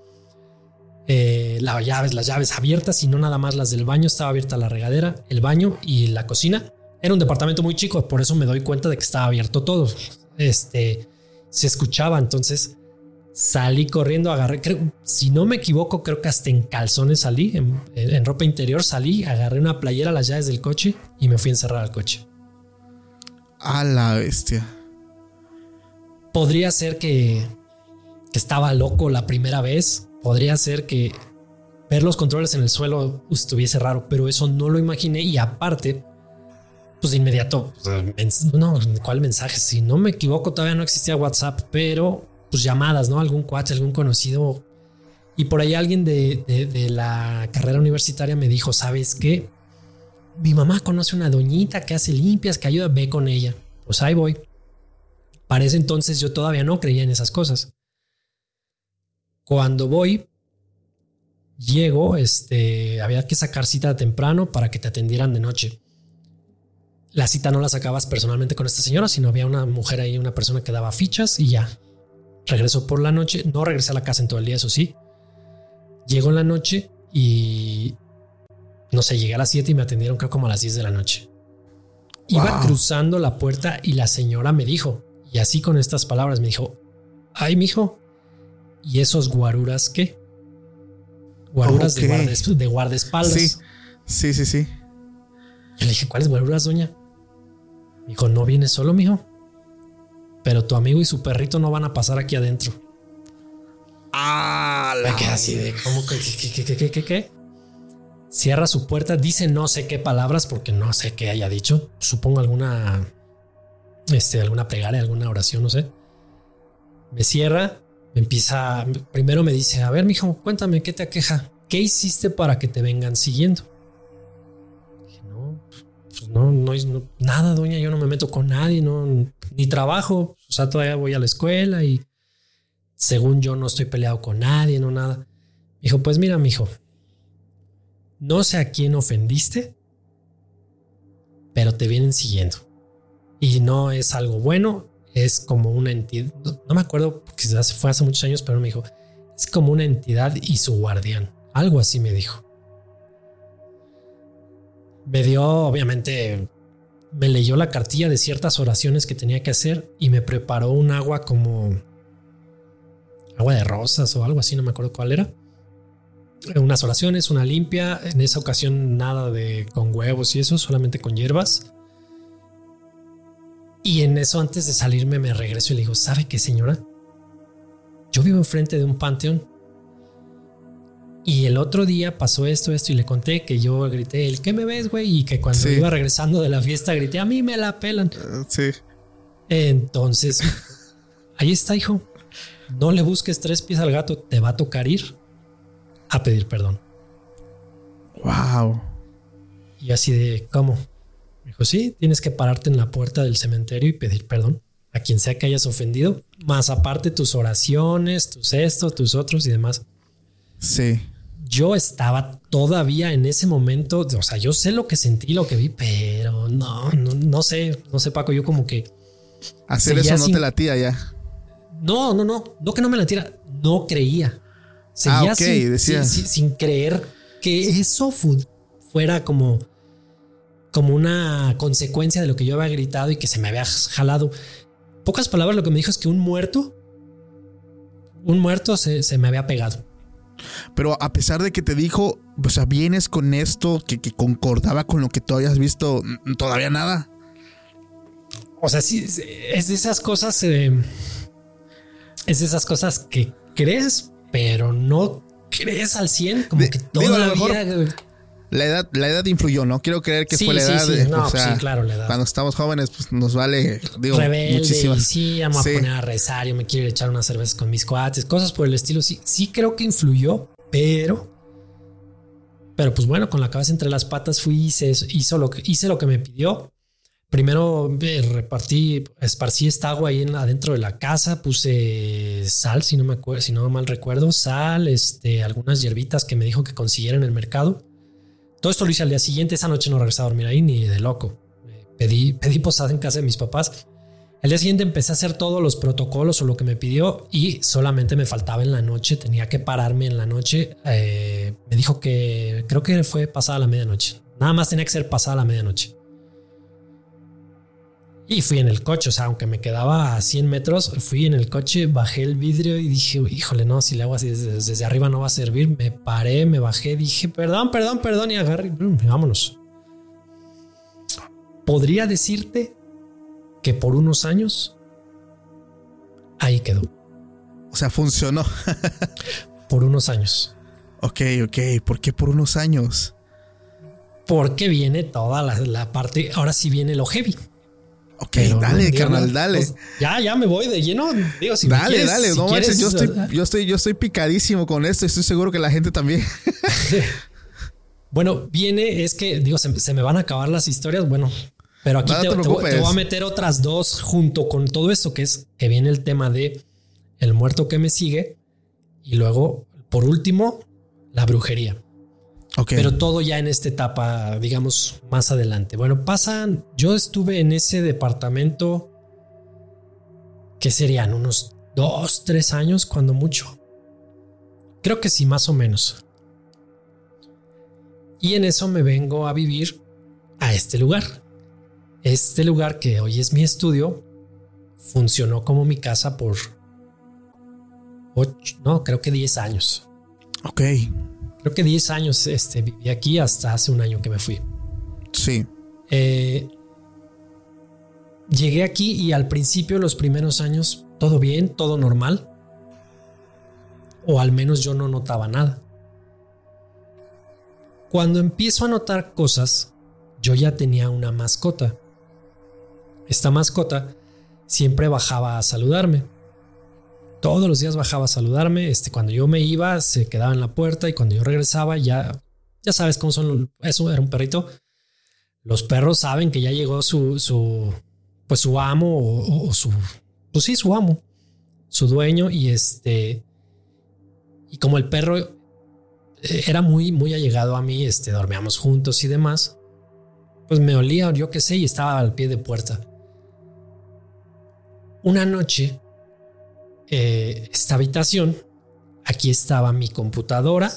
eh, las llaves, las llaves abiertas y no nada más las del baño, estaba abierta la regadera, el baño y la cocina. Era un departamento muy chico, por eso me doy cuenta de que estaba abierto todo. Este se escuchaba, entonces Salí corriendo, agarré, creo, si no me equivoco, creo que hasta en calzones salí, en, ropa interior salí, agarré una playera, las llaves del coche y me fui a encerrar al coche. A la bestia. Podría ser que, que estaba loco la primera vez, podría ser que ver los controles en el suelo estuviese raro, pero eso no lo imaginé y aparte, pues de inmediato, no, ¿cuál mensaje? Si no me equivoco, todavía no existía WhatsApp, pero pues llamadas, ¿no? Algún cuate, algún conocido. Y por ahí alguien de, de, la carrera universitaria me dijo, ¿sabes qué? Mi mamá conoce una doñita que hace limpias, que ayuda, ve con ella. Pues ahí voy. Para ese entonces yo todavía no creía en esas cosas. Cuando voy, llego, este, había que sacar cita temprano para que te atendieran de noche. La cita no la sacabas personalmente con esta señora, sino había una mujer ahí, una persona que daba fichas y ya, Regreso por la noche, no regresé a la casa en todo el día, eso sí. Llego en la noche y no sé, llegué a las 7 y me atendieron creo como a las 10 de la noche. Iba cruzando la puerta y la señora me dijo, y así con estas palabras me dijo, ay, mijo, ¿y esos guaruras qué? Guaruras de, de, guardaespaldas. Sí, sí, sí, sí. Yo le dije, ¿cuáles guaruras, doña? Me dijo, ¿no viene solo, mijo? pero tu amigo y su perrito no van a pasar aquí adentro. Ah, la queda así de cómo que qué, qué, qué, qué, qué. Cierra su puerta, dice no sé qué palabras porque no sé qué haya dicho. Supongo alguna, este, alguna plegaria, alguna oración, no sé. Me cierra, me empieza. Primero me dice: A ver, mijo, cuéntame qué te aqueja. ¿Qué hiciste para que te vengan siguiendo? Pues no, no, no, nada, doña, yo no me meto con nadie, no, ni trabajo, o sea, todavía voy a la escuela y según yo no estoy peleado con nadie, no nada. dijo, pues mira, mijo, no sé a quién ofendiste, pero te vienen siguiendo. Y no es algo bueno, es como una entidad, no, me acuerdo, quizás fue hace muchos años, pero me dijo, es como una entidad y su guardián. Algo así me dijo me dio, obviamente, me leyó la cartilla de ciertas oraciones que tenía que hacer y me preparó un agua como agua de rosas o algo así, no me acuerdo cuál era. Unas oraciones, una limpia, en esa ocasión nada de con huevos y eso, solamente con hierbas. Y en eso antes de salirme me regreso y le digo, ¿sabe qué señora? Yo vivo enfrente de un panteón y el otro día pasó esto, esto, y le conté que yo grité, ¿el qué me ves, güey? Y que cuando iba regresando de la fiesta grité, a mí me la pelan. Ah, sí. Entonces, ahí está, hijo. No le busques tres pies al gato, te va a tocar ir a pedir perdón. Wow. Y así de, ¿cómo? Dijo, sí, tienes que pararte en la puerta del cementerio y pedir perdón a quien sea que hayas ofendido, más aparte tus oraciones, tus esto, tus otros y demás. Sí. Yo estaba todavía en ese momento, o sea, yo sé lo que sentí, lo que vi, pero no, no, no sé, no sé, Paco, yo como que... Hacer eso no te latía ya. No, no, no, no que no me latiera, no creía. Seguía ah, ok, sin, sin, creer que eso fuera como como una consecuencia de lo que yo había gritado y que se me había jalado. Pocas palabras, lo que me dijo es que un muerto, un muerto se, me había pegado. Pero a pesar de que te dijo, o sea, vienes con esto que, concordaba con lo que tú habías visto, todavía nada. O sea, sí, es de esas cosas, eh, es de esas cosas que crees, pero no crees al 100, como que todavía... La edad, la edad influyó, ¿no? Quiero creer que fue la edad. Sí, no, sí, claro, la edad. Cuando estamos jóvenes, pues nos vale, digo, Rebelde, muchísimas. sí, vamos a poner a rezar, yo me quiero echar unas cervezas con mis cuates, cosas por el estilo. Sí, sí creo que influyó, pero. Pero pues bueno, con la cabeza entre las patas fui, hice, hizo lo que, hice lo que me pidió. Primero repartí, esparcí esta agua ahí en, adentro de la casa, puse sal, si no me acuerdo, si no mal recuerdo, sal, este, algunas hierbitas que me dijo que consiguiera en el mercado todo esto lo hice al día siguiente. Esa noche no regresé a dormir ahí ni de loco. Pedí, pedí posada en casa de mis papás. El día siguiente empecé a hacer todos los protocolos o lo que me pidió y solamente me faltaba en la noche. Tenía que pararme en la noche. Eh, me dijo que creo que fue pasada la medianoche. Nada más tenía que ser pasada la medianoche. Y fui en el coche, o sea, aunque me quedaba a 100 metros, fui en el coche, bajé el vidrio y dije, híjole, no, si le hago así desde, arriba no va a servir. Me paré, me bajé, dije, perdón, perdón, perdón, y agarré, vámonos. Podría decirte que por unos años ahí quedó. O sea, funcionó. por unos años. Ok, ok. ¿Por qué por unos años? Porque viene toda la, la parte, ahora sí viene lo heavy. Ok, dale, carnal, dale. Pues, ya, ya me voy de lleno. Digo, si dale, dale. no manches, yo estoy, yo estoy, yo estoy picadísimo con esto. Estoy seguro que la gente también. bueno, viene, es que digo, se, me van a acabar las historias. Bueno, pero aquí te, voy a meter otras dos junto con todo esto, que es que viene el tema de el muerto que me sigue y luego, por último, la brujería. Pero todo ya en esta etapa, digamos, más adelante. Bueno, pasan, yo estuve en ese departamento, que serían unos dos, tres años, cuando mucho. Creo que sí, más o menos. Y en eso me vengo a vivir a este lugar. Este lugar que hoy es mi estudio funcionó como mi casa por ocho, no, creo que 10 años. Ok creo que 10 años este, viví aquí hasta hace un año que me fui. Sí. Eh, llegué aquí y al principio, los primeros años, todo bien, todo normal. O al menos yo no notaba nada. Cuando empiezo a notar cosas, yo ya tenía una mascota. Esta mascota siempre bajaba a saludarme. Todos los días bajaba a saludarme. Este, cuando yo me iba, se quedaba en la puerta y cuando yo regresaba, ya, ya sabes cómo son. Eso era un perrito. Los perros saben que ya llegó su, su pues su amo o, su, pues sí, su amo, su dueño y este, y como el perro eh, era muy, muy allegado a mí, este, dormíamos juntos y demás, pues me olía, yo qué sé, y estaba al pie de puerta. Una noche eh, esta habitación, aquí estaba mi computadora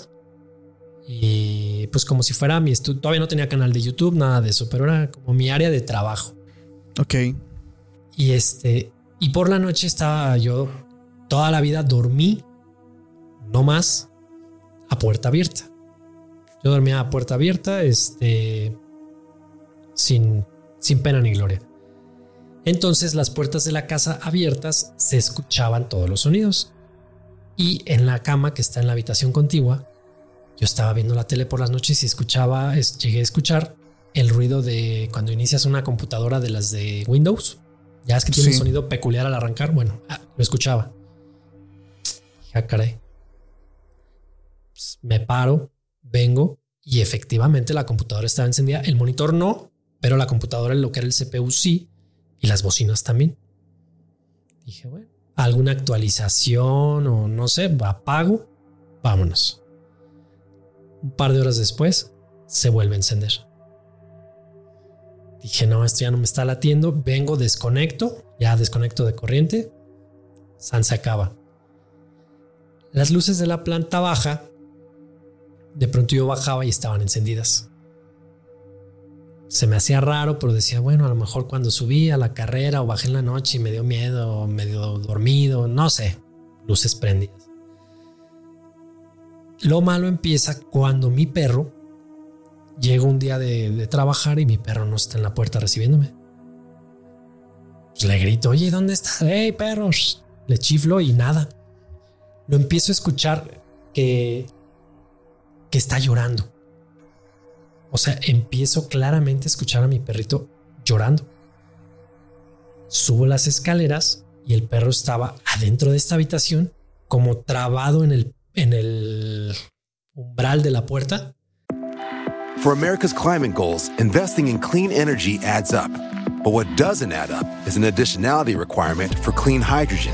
y pues como si fuera mi estudio, todavía no tenía canal de YouTube, nada de eso, pero era como mi área de trabajo. Ok. Y este, y por la noche estaba yo, toda la vida dormí, no más, a puerta abierta. Yo dormía a puerta abierta, este, sin, sin pena ni gloria. Entonces las puertas de la casa abiertas se escuchaban todos los sonidos. Y en la cama que está en la habitación contigua, yo estaba viendo la tele por las noches y escuchaba, llegué a escuchar el ruido de cuando inicias una computadora de las de Windows. Ya es que tiene un sonido peculiar al arrancar. Bueno, ah, lo escuchaba. Ya ah, caray. Pues, me paro, vengo y efectivamente la computadora estaba encendida. El monitor no, pero la computadora, lo que era el CPU sí, y las bocinas también. Dije, bueno, alguna actualización o no sé, apago, vámonos. Un par de horas después se vuelve a encender. Dije, no, esto ya no me está latiendo, vengo, desconecto, ya desconecto de corriente, San se acaba. Las luces de la planta baja, de pronto yo bajaba y estaban encendidas. Se me hacía raro, pero decía, bueno, a lo mejor cuando subí a la carrera o bajé en la noche y me dio miedo, medio dormido, no sé, luces prendidas. Lo malo empieza cuando mi perro llega un día de, trabajar y mi perro no está en la puerta recibiéndome. Pues le grito, oye, ¿dónde está? ¡Hey, perros! Le chiflo y nada. Lo empiezo a escuchar que, que está llorando. O sea, empiezo claramente a escuchar a mi perrito llorando. Subo las escaleras y el perro estaba adentro de esta habitación, como trabado en el, el umbral de la puerta. For America's climate goals, investing in clean energy adds up. But what doesn't add up is an additionality requirement for clean hydrogen.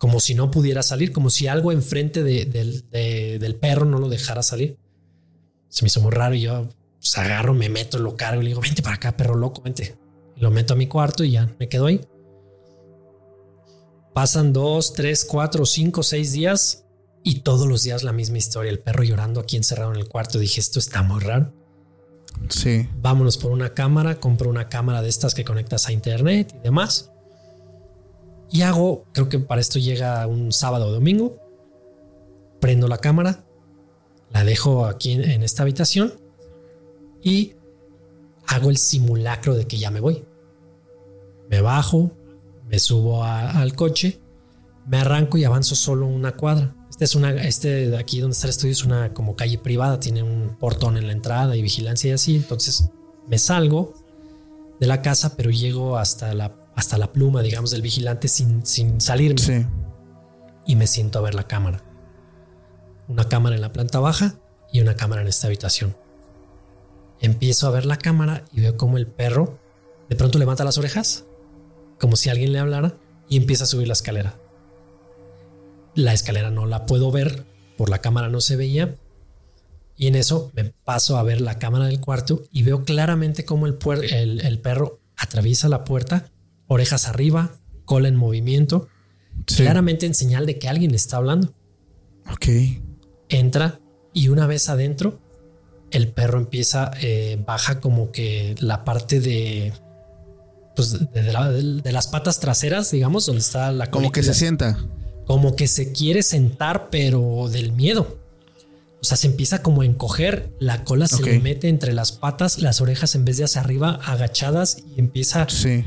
Como si no pudiera salir, como si algo enfrente de- del- de- del perro no lo dejara salir. Se me hizo muy raro y yo pues, agarro, me meto, lo cargo y le digo, vente para acá, perro loco, vente. Y lo meto a mi cuarto y ya me quedo ahí. Pasan dos, tres, cuatro, cinco, seis días y todos los días la misma historia. El perro llorando aquí encerrado en el cuarto. Dije, esto está muy raro. Sí. Vámonos por una cámara, compro una cámara de estas que conectas a internet y demás. Y hago, creo que para esto llega un sábado o domingo. Prendo la cámara, la dejo aquí en, esta habitación y hago el simulacro de que ya me voy. Me bajo, me subo al coche, me arranco y avanzo solo una cuadra. Este es una, este de aquí donde está el estudio es una como calle privada, tiene un portón en la entrada y vigilancia y así. Entonces me salgo de la casa, pero llego hasta la, hasta la pluma, digamos, del vigilante sin, sin salirme Sí. y me siento a ver la cámara. Una cámara en la planta baja y una cámara en esta habitación. Empiezo a ver la cámara y veo como el perro de pronto levanta las orejas, como si alguien le hablara, y empieza a subir la escalera. La escalera no la puedo ver, por la cámara no se veía. Y en eso me paso a ver la cámara del cuarto y veo claramente cómo el, puer- el- el perro atraviesa la puerta, orejas arriba, cola en movimiento, Sí. claramente en señal de que alguien le está hablando. Ok. Entra y una vez adentro, el perro empieza, eh, baja como que la parte de, pues de, de la- de las patas traseras, digamos, donde está la Como que se sienta. como que se quiere sentar, pero del miedo. O sea, se empieza como a encoger, la cola se le mete entre las patas, las orejas en vez de hacia arriba, agachadas y empieza. Sí.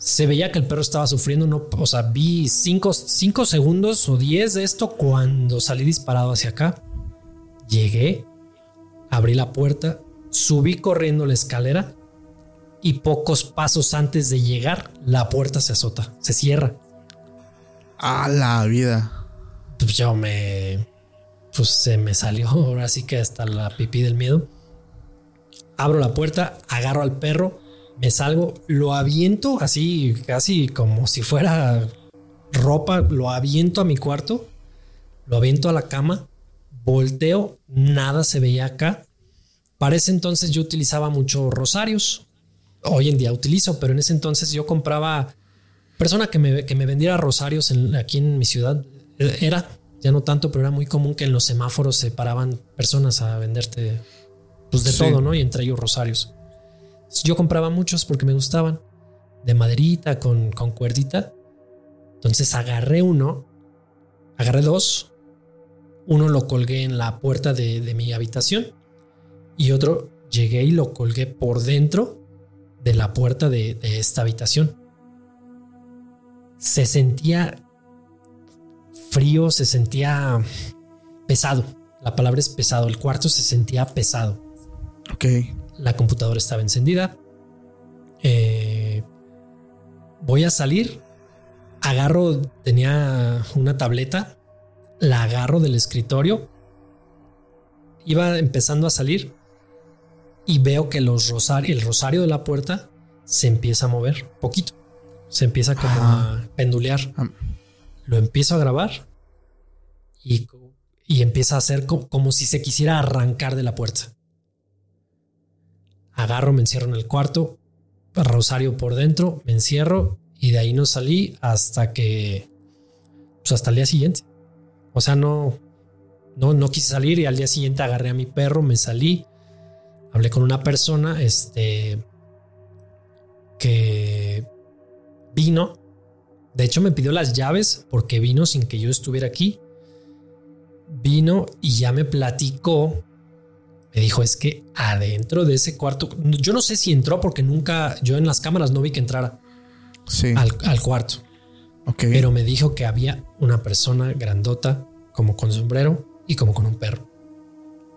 Se veía que el perro estaba sufriendo, no, o sea, vi cinco, cinco segundos o diez de esto cuando salí disparado hacia acá. Llegué, abrí la puerta, subí corriendo la escalera y pocos pasos antes de llegar, la puerta se azota, se cierra. A la vida. pues yo me. Pues se me salió ahora sí que hasta la pipí del miedo. Abro la puerta, agarro al perro, me salgo, lo aviento así, casi como si fuera ropa, lo aviento a mi cuarto, lo aviento a la cama, volteo, nada se veía acá. Para ese entonces yo utilizaba mucho rosarios. Hoy en día utilizo, pero en ese entonces yo compraba persona que me, que me vendiera rosarios en- aquí en mi ciudad eh, era, ya no tanto, pero era muy común que en los semáforos se paraban personas a venderte pues de Sí. todo, ¿no? Y entre ellos rosarios. Yo compraba muchos porque me gustaban, de maderita, con, con cuerdita. Entonces agarré uno, agarré dos, uno lo colgué en la puerta de, de mi habitación y otro llegué y lo colgué por dentro de la puerta de, de esta habitación. Se sentía frío, se sentía pesado. La palabra es pesado. El cuarto se sentía pesado. Ok. La computadora estaba encendida. Eh, voy a salir. Agarro, tenía una tableta. La agarro del escritorio. Iba empezando a salir. Y veo que los rosari- el rosario de la puerta se empieza a mover poquito. Se empieza como Ah. a pendulear. Ah. Lo empiezo a grabar. Y, y empieza a hacer co- como si se quisiera arrancar de la puerta agarro, me encierro en el cuarto, rosario por dentro, me encierro y de ahí no salí hasta que, pues hasta el día siguiente. O sea, no, no, no quise salir y al día siguiente agarré a mi perro, me salí, hablé con una persona, este, que vino. De hecho, me pidió las llaves porque vino sin que yo estuviera aquí. Vino y ya me platicó me dijo es que adentro de ese cuarto, yo no sé si entró porque nunca, yo en las cámaras no vi que entrara Sí. al, al cuarto, ok. pero me dijo que había una persona grandota como con sombrero y como con un perro.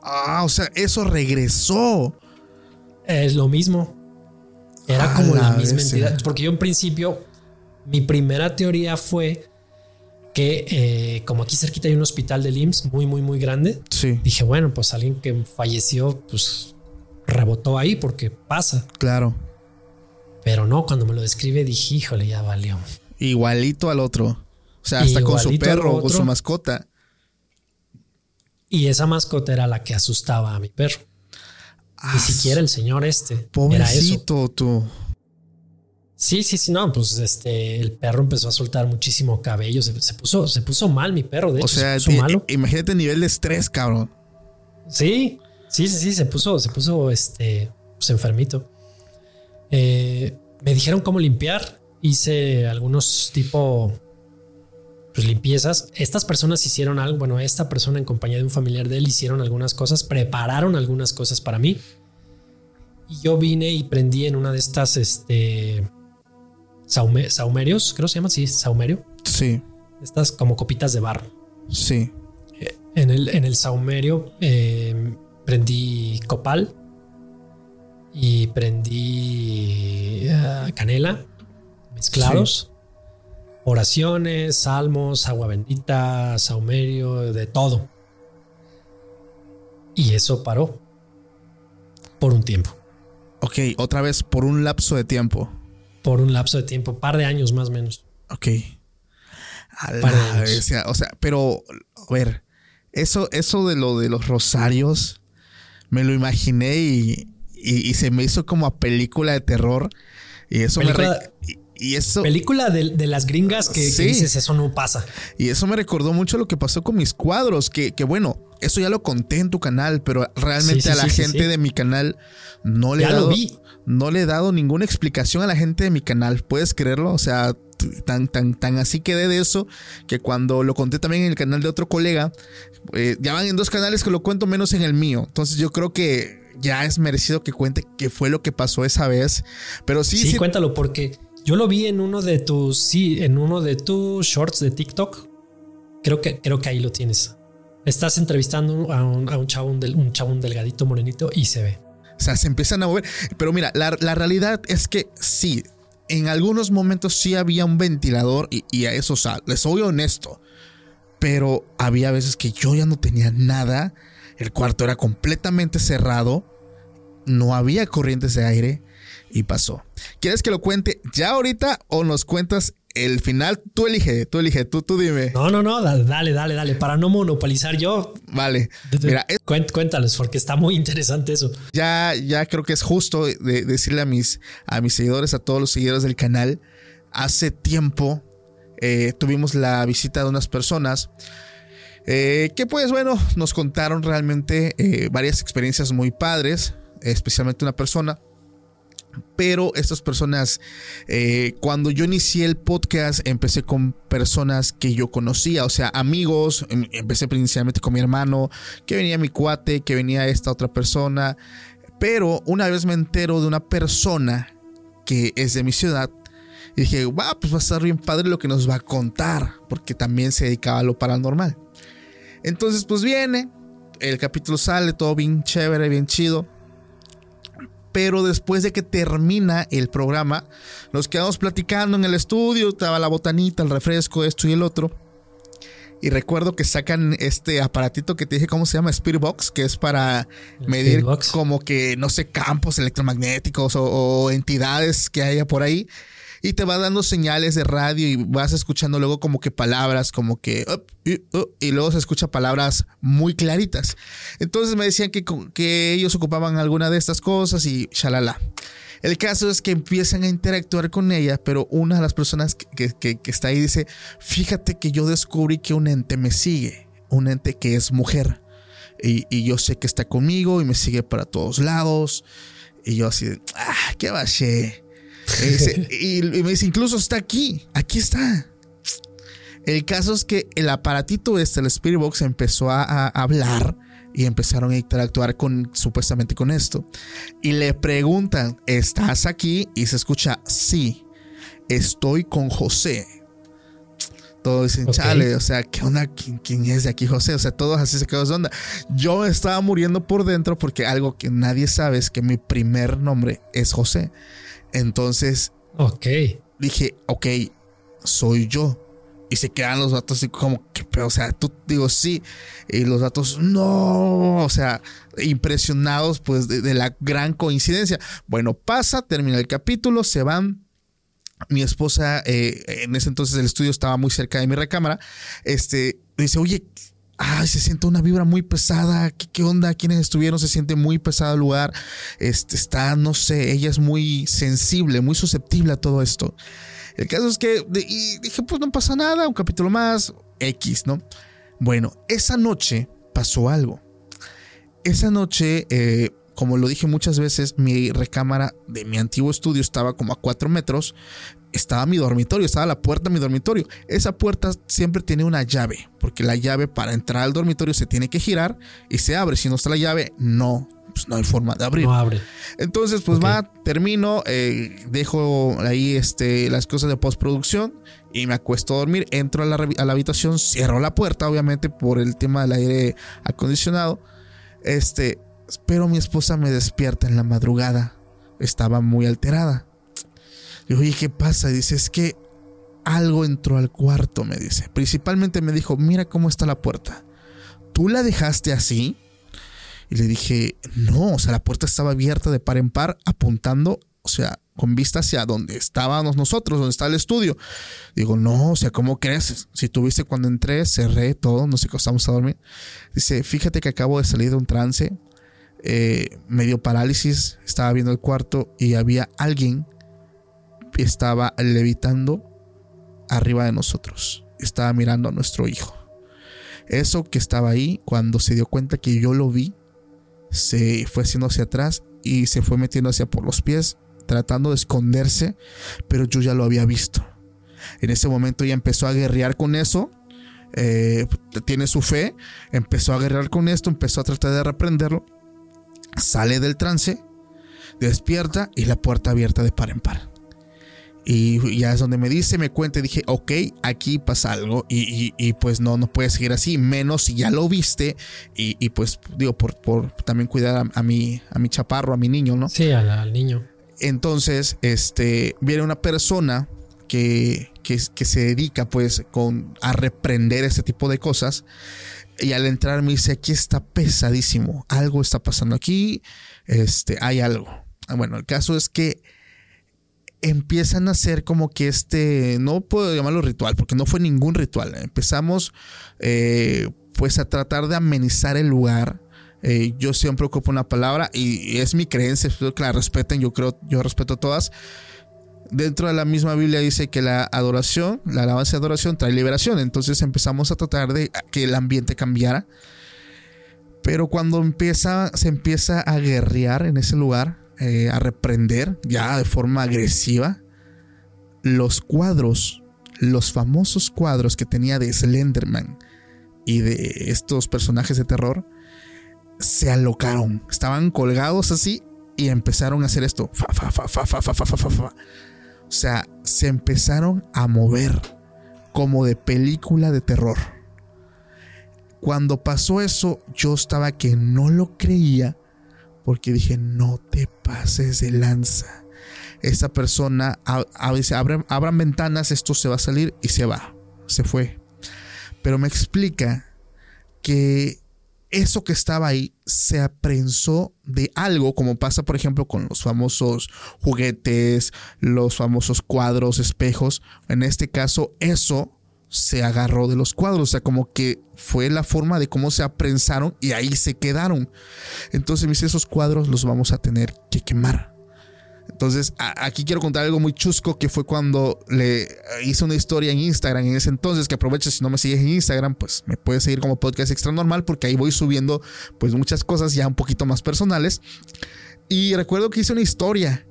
ah, o sea, eso regresó. Es lo mismo. Era como la, la misma entidad. Porque yo en principio, mi primera teoría fue que eh, como aquí cerquita hay un hospital del IMSS muy, muy, muy grande, Sí, dije, bueno, pues alguien que falleció, pues rebotó ahí porque pasa. claro. Pero no, cuando me lo describe dije, híjole, ya valió. Igualito al otro. O sea, hasta con su perro, con otro. su mascota. Y esa mascota era la que asustaba a mi perro. Ah, Ni siquiera el señor este. Era eso. Pobrecito tú. Sí, sí, sí, no, pues este, el perro empezó a soltar muchísimo cabello. Se, se puso, se puso mal mi perro, de O hecho, sea, se puso malo. imagínate el nivel de estrés, cabrón. Sí, sí, sí, sí, se puso, se puso este, pues enfermito. Eh, me dijeron cómo limpiar. Hice algunos tipo pues, limpiezas. Estas personas hicieron algo. Bueno, esta persona en compañía de un familiar de él hicieron algunas cosas, prepararon algunas cosas para mí. Y yo vine y prendí en una de estas, este, saume- saumerios, creo que se llama así, saumerio. Sí, Estas como copitas de barro. sí. En el, en el saumerio eh, prendí copal y prendí ah, canela mezclados, oraciones, salmos, agua bendita, saumerio, de todo. Y eso paró por un tiempo, Ok, otra vez por un lapso de tiempo. Por un lapso de tiempo, par de años más o menos. Ok. A Par de la años. bestia. O sea, pero, a ver, eso, eso de lo de los rosarios, me lo imaginé y, y- y se me hizo como a película de terror. Y eso me Película- y, eso Película de, de las gringas que, dices, eso no pasa. y eso me recordó mucho lo que pasó con mis cuadros, que, que bueno, eso ya lo conté en tu canal, pero realmente Sí, sí, a la gente de mi canal no le he Ya lo dado vi. no le he dado ninguna explicación a la gente de mi canal. ¿Puedes creerlo? O sea, tan, tan, tan así quedé de eso que cuando lo conté también en el canal de otro colega, eh, ya van en dos canales que lo cuento menos en el mío. Entonces yo creo que ya es merecido que cuente qué fue lo que pasó esa vez. Pero sí, Sí, sí, cuéntalo porque yo lo vi en uno de tus, sí, en uno de tus shorts de TikTok. Creo que, creo que ahí lo tienes. Estás entrevistando a un, a chavo, un chavo, un delgadito morenito y se ve. O sea, se empiezan a mover. Pero mira, la, la realidad es que sí, en algunos momentos sí había un ventilador y, y a eso, o sea, les soy honesto. Pero había veces que yo ya no tenía nada. El cuarto era completamente cerrado. No había corrientes de aire y pasó. ¿Quieres que lo cuente ya ahorita o nos cuentas el final? Tú elige, tú elige, tú, tú dime. No, no, no, da- dale, dale, dale. Para no monopolizar yo, Vale. Mira, es- cuént- cuéntales porque está muy interesante eso. ya, ya creo que es justo de- decirle a mis, a mis seguidores, a todos los seguidores del canal, hace tiempo eh, tuvimos la visita de unas personas eh, que pues bueno, nos contaron realmente eh, varias experiencias muy padres, especialmente una persona. Pero estas personas, cuando yo inicié el podcast, empecé con personas que yo conocía, o sea, amigos. Em, empecé principalmente con mi hermano, que venía mi cuate, que venía esta otra persona. Pero una vez me entero de una persona que es de mi ciudad, y dije, va, pues va a estar bien padre lo que nos va a contar, porque también se dedicaba a lo paranormal. Entonces, pues viene, el capítulo sale, todo bien chévere, bien chido. Pero después de que termina el programa, nos quedamos platicando en el estudio, estaba la botanita, el refresco, esto y el otro. Y recuerdo que sacan este aparatito que te dije cómo se llama, Spirit Box, que es para medir como que, no sé, campos electromagnéticos o, o entidades que haya por ahí y te va dando señales de radio y vas escuchando luego como que palabras, como que, y, luego se escucha palabras muy claritas. Entonces me decían que, que ellos ocupaban alguna de estas cosas y shalala. El caso es que empiezan a interactuar con ella, pero una de las personas que, que, está ahí dice, fíjate que yo descubrí que un ente me sigue, un ente que es mujer. Y, y, yo sé que está conmigo y me sigue para todos lados. Y yo así, ah, qué y, me dice, incluso está aquí, aquí está. El caso es que el aparatito este, el Spirit Box, empezó a, hablar y empezaron a interactuar con supuestamente con esto. Y le preguntan, ¿estás aquí? Y se escucha, sí, estoy con José. Todos dicen, chale, o sea, ¿qué onda? ¿Quién, es de aquí José? O sea, todos así se quedó de onda. Yo estaba muriendo por dentro porque algo que nadie sabe es que mi primer nombre es José. Entonces, ok. Dije, ok, soy yo. Y se quedan los datos así como, que, o sea, tú digo sí. Y los datos, no. O sea, impresionados pues de, la gran coincidencia. Bueno, pasa, termina el capítulo, se van. Mi esposa, eh, en ese entonces el estudio estaba muy cerca de mi recámara. Este, dice, oye, ay, se siente una vibra muy pesada, ¿Qué, onda? ¿Quiénes estuvieron? Se siente muy pesado el lugar, este, está, no sé, ella es muy sensible, muy susceptible a todo esto. El caso es que dije, pues no pasa nada, un capítulo más, X, ¿no? Bueno, esa noche pasó algo. Esa noche, eh, como lo dije muchas veces, mi recámara de mi antiguo estudio estaba como a cuatro metros, estaba mi dormitorio, estaba la puerta de mi dormitorio. Esa puerta siempre tiene una llave, porque la llave para entrar al dormitorio se tiene que girar y se abre. Si no está la llave, no, pues no hay forma de abrir. No abre. Entonces, pues va, termino, eh, dejo ahí este, las cosas de postproducción y me acuesto a dormir. Entro a la, a la habitación, cierro la puerta, obviamente, por el tema del aire acondicionado. Este, pero mi esposa me despierta en la madrugada. Estaba muy alterada Digo, oye, ¿qué pasa? Dice, es que algo entró al cuarto, me dice. Principalmente me dijo, mira cómo está la puerta. ¿Tú la dejaste así? Y le dije, no, o sea, la puerta estaba abierta de par en par, apuntando, o sea, con vista hacia donde estábamos nosotros, donde está el estudio. Digo, no, o sea, ¿cómo crees? Si tuviste cuando entré, cerré todo, nos acostamos a dormir. Dice, fíjate que acabo de salir de un trance, eh, medio parálisis, estaba viendo el cuarto y había alguien estaba levitando arriba de nosotros. Estaba mirando a nuestro hijo. Eso que estaba ahí, cuando se dio cuenta que yo lo vi, se fue haciendo hacia atrás y se fue metiendo hacia por los pies, tratando de esconderse, pero yo ya lo había visto. En ese momento ya empezó a guerrear con eso. Eh, tiene su fe, empezó a guerrear con esto, empezó a tratar de reprenderlo. Sale del trance, despierta y la puerta abierta de par en par. Y ya es donde me dice, me cuenta, y dije, ok, aquí pasa algo y, pues no, no puede seguir así, menos si ya lo viste y, pues digo, por, por también cuidar a, mi, a mi chaparro, a mi niño, ¿no? Sí, al, niño. Entonces, este, viene una persona que, que, que, se dedica pues con, a reprender ese tipo de cosas y al entrar me dice, aquí está pesadísimo, algo está pasando aquí, este, hay algo. Bueno, el caso es que empiezan a hacer como que este, no puedo llamarlo ritual, porque no fue ningún ritual. Empezamos eh, pues a tratar de amenizar el lugar. Eh, yo siempre ocupo una palabra y es mi creencia, espero que la respeten, yo creo, yo respeto todas. dentro de la misma Biblia dice que la adoración, la alabanza de adoración trae liberación. Entonces empezamos a tratar de que el ambiente cambiara. Pero cuando empieza, se empieza a guerrear en ese lugar, eh, a reprender ya de forma agresiva, los cuadros, los famosos cuadros que tenía de Slenderman y de estos personajes de terror, se alocaron. Estaban colgados así y empezaron a hacer esto. O sea, se empezaron a mover como de película de terror. Cuando pasó eso, yo estaba que no lo creía porque dije, no te pases de lanza. Esta persona, abran, abran ventanas, esto se va a salir y se va. Se fue. Pero me explica que eso que estaba ahí se aprensó de algo, como pasa por ejemplo con los famosos juguetes, los famosos cuadros, espejos. En este caso, eso se agarró de los cuadros, o sea, como que fue la forma de cómo se aprensaron y ahí se quedaron. Entonces, mis esos cuadros los vamos a tener que quemar. Entonces, aquí quiero contar algo muy chusco que fue cuando le hice una historia en Instagram en ese entonces, que aprovecha si no me sigues en Instagram, pues me puedes seguir como podcast extra normal porque ahí voy subiendo pues muchas cosas ya un poquito más personales. Y recuerdo que hice una historia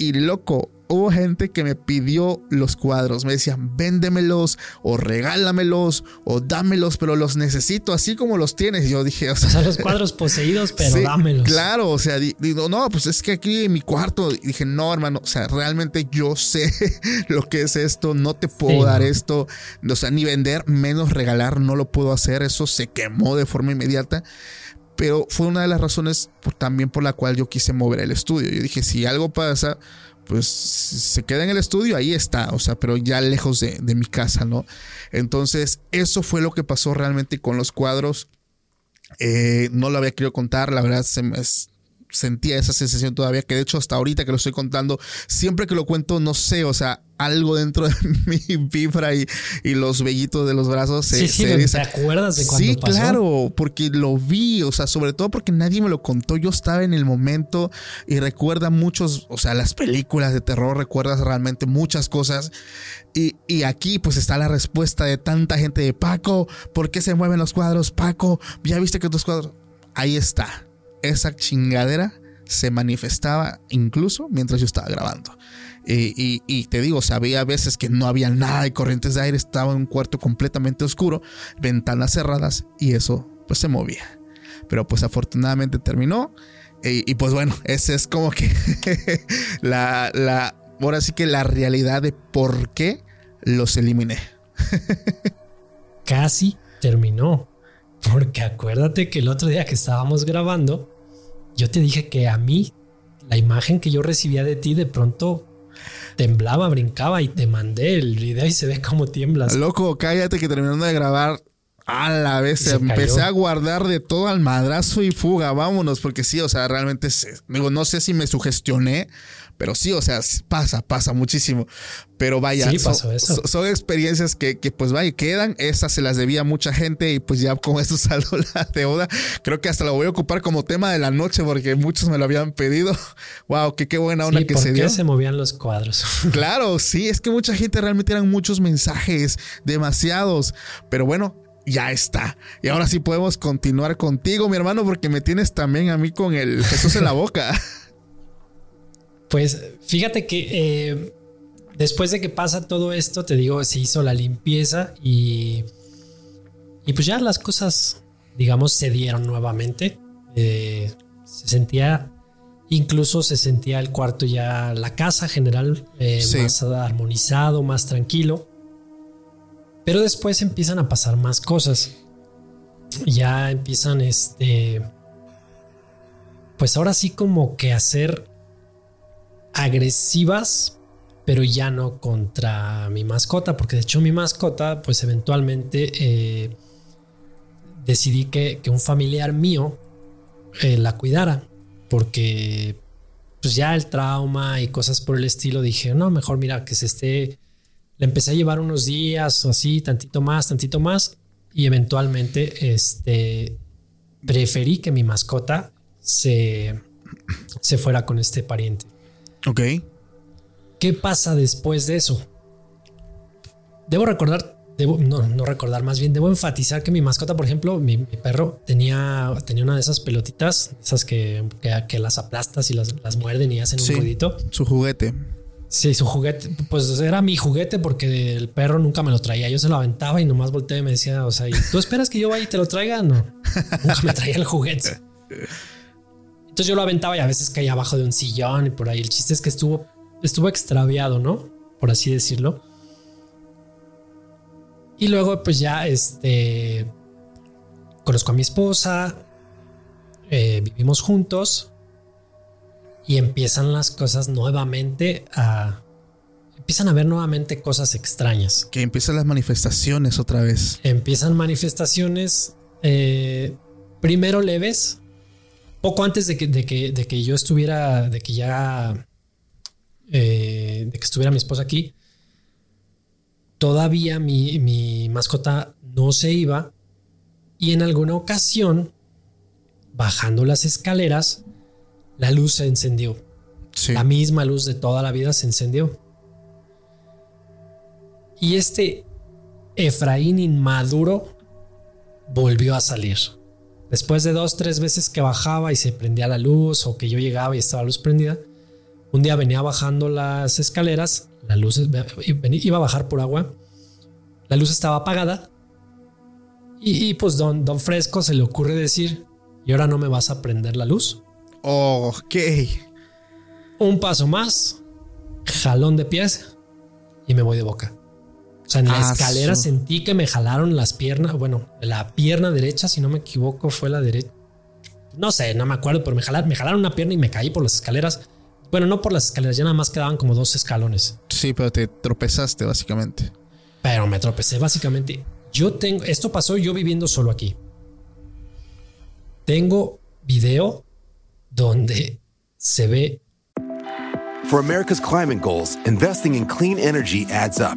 y loco, hubo gente que me pidió los cuadros. Me decían, véndemelos o regálamelos o dámelos, pero los necesito así como los tienes. Y yo dije, o sea, los cuadros poseídos, pero dámelos. Claro, o sea, digo, no, pues es que aquí en mi cuarto dije, no, hermano, o sea, realmente yo sé lo que es esto, no te puedo dar esto, o sea, ni vender, menos regalar, no lo puedo hacer. Eso se quemó de forma inmediata pero fue una de las razones también por la cual yo quise mover el estudio. Yo dije, si algo pasa, pues se queda en el estudio, ahí está, o sea, pero ya lejos de, mi casa, ¿no? Entonces, eso fue lo que pasó realmente con los cuadros. Eh, no lo había querido contar, la verdad se me, sentía esa sensación todavía, que de hecho hasta ahorita que lo estoy contando, siempre que lo cuento, no sé, o sea, algo dentro de mi vibra y, los vellitos de los brazos se, sí, sí, ¿Te acuerdas de cuando Sí, claro, porque lo vi, o sea, sobre todo porque nadie me lo contó, yo estaba en el momento y recuerda muchos, o sea, las películas de terror, recuerdas realmente muchas cosas y, y aquí pues está la respuesta de tanta gente de Paco, ¿por qué se mueven los cuadros? Paco, ¿ya viste que tus cuadros? Ahí está esa chingadera se manifestaba incluso mientras yo estaba grabando. Y, te digo, o había veces que no había nada de corrientes de aire, estaba en un cuarto completamente oscuro, ventanas cerradas y eso pues se movía. Pero pues afortunadamente terminó. Y, pues bueno, esa es como que la, la, ahora sí que la realidad de por qué los eliminé. Casi terminó. Porque acuérdate que el otro día que estábamos grabando, yo te dije que a mí la imagen que yo recibía de ti de pronto temblaba, brincaba y te mandé el video y se ve como tiemblas. Loco, cállate que terminando de grabar a la vez empecé a guardar de todo al madrazo y fuga, vámonos, porque sí, o sea, realmente, digo, no sé si me sugestioné pero sí, o sea, pasa, pasa muchísimo. Pero vaya, son, experiencias que, pues vaya, quedan. Esas se las debía mucha gente y pues ya con eso saldo la deuda. Creo que hasta lo voy a ocupar como tema de la noche porque muchos me lo habían pedido. Wow, que qué buena onda que se dio. se movían los cuadros? Claro, sí, es que mucha gente realmente eran muchos mensajes, demasiados. Pero bueno, ya está. Y ahora sí podemos continuar contigo, mi hermano, porque me tienes también a mí con el Jesús en la boca. Pues fíjate que eh, después de que pasa todo esto, te digo, se hizo la limpieza y, y pues ya las cosas, digamos, se dieron nuevamente. Eh, se sentía, incluso se sentía el cuarto ya, la casa general, eh, más armonizado, más tranquilo. Pero después empiezan a pasar más cosas. Ya empiezan, este, pues ahora sí como que hacer agresivas, pero ya no contra mi mascota, porque de hecho mi mascota, pues eventualmente eh, decidí que, un familiar mío eh, la cuidara, porque pues ya el trauma y cosas por el estilo, dije, no, mejor mira que se esté, le empecé a llevar unos días o así, tantito más, tantito más, y eventualmente este, preferí que mi mascota se, se fuera con este pariente. Ok. ¿Qué pasa después de eso? Debo recordar, debo, no, no recordar, más bien debo enfatizar que mi mascota, por ejemplo, mi, mi perro tenía, tenía una de esas pelotitas, esas que, que, que las aplastas y las, las, muerden y hacen Sí. un ruidito. Su juguete. Sí, su juguete, pues era mi juguete porque el perro nunca me lo traía. Yo se lo aventaba y nomás volteé y me decía, o sea, ¿y ¿tú esperas que yo vaya y te lo traiga? No, nunca me traía el juguete. Entonces yo lo aventaba y a veces caía abajo de un sillón y por ahí. El chiste es que estuvo, estuvo extraviado, ¿no? Por así decirlo. Y luego, pues ya, este, conozco a mi esposa, eh, vivimos juntos y empiezan las cosas nuevamente a... Empiezan a ver nuevamente cosas extrañas. Que empiezan las manifestaciones otra vez. Empiezan manifestaciones eh, primero leves, poco antes de que, de que, de que yo estuviera, de que ya, eh, de que estuviera mi esposa aquí. Todavía mi, mi mascota no se iba y en alguna ocasión, bajando las escaleras, la luz se encendió. Sí. La misma luz de toda la vida se encendió. Y este Efraín inmaduro volvió a salir. Después de dos, tres veces que bajaba y se prendía la luz o que yo llegaba y estaba la luz prendida, un día venía bajando las escaleras, la luz iba a bajar por agua, la luz estaba apagada y, y pues don, don Fresco se le ocurre decir, ¿y ahora no me vas a prender la luz? Ok. Un paso más, jalón de pies y me voy de boca. O sea, en la Ah, escalera su- sentí que me jalaron las piernas. Bueno, la pierna derecha, si no me equivoco, fue la derecha. No sé, no me acuerdo, pero me jalaron, me jalaron una pierna y me caí por las escaleras. Bueno, no por las escaleras, ya nada más quedaban como dos escalones. Sí, pero te tropezaste básicamente. Pero me tropecé básicamente. Yo tengo, esto pasó yo viviendo solo aquí. Tengo video donde se ve For America's climate goals, investing in clean energy adds up.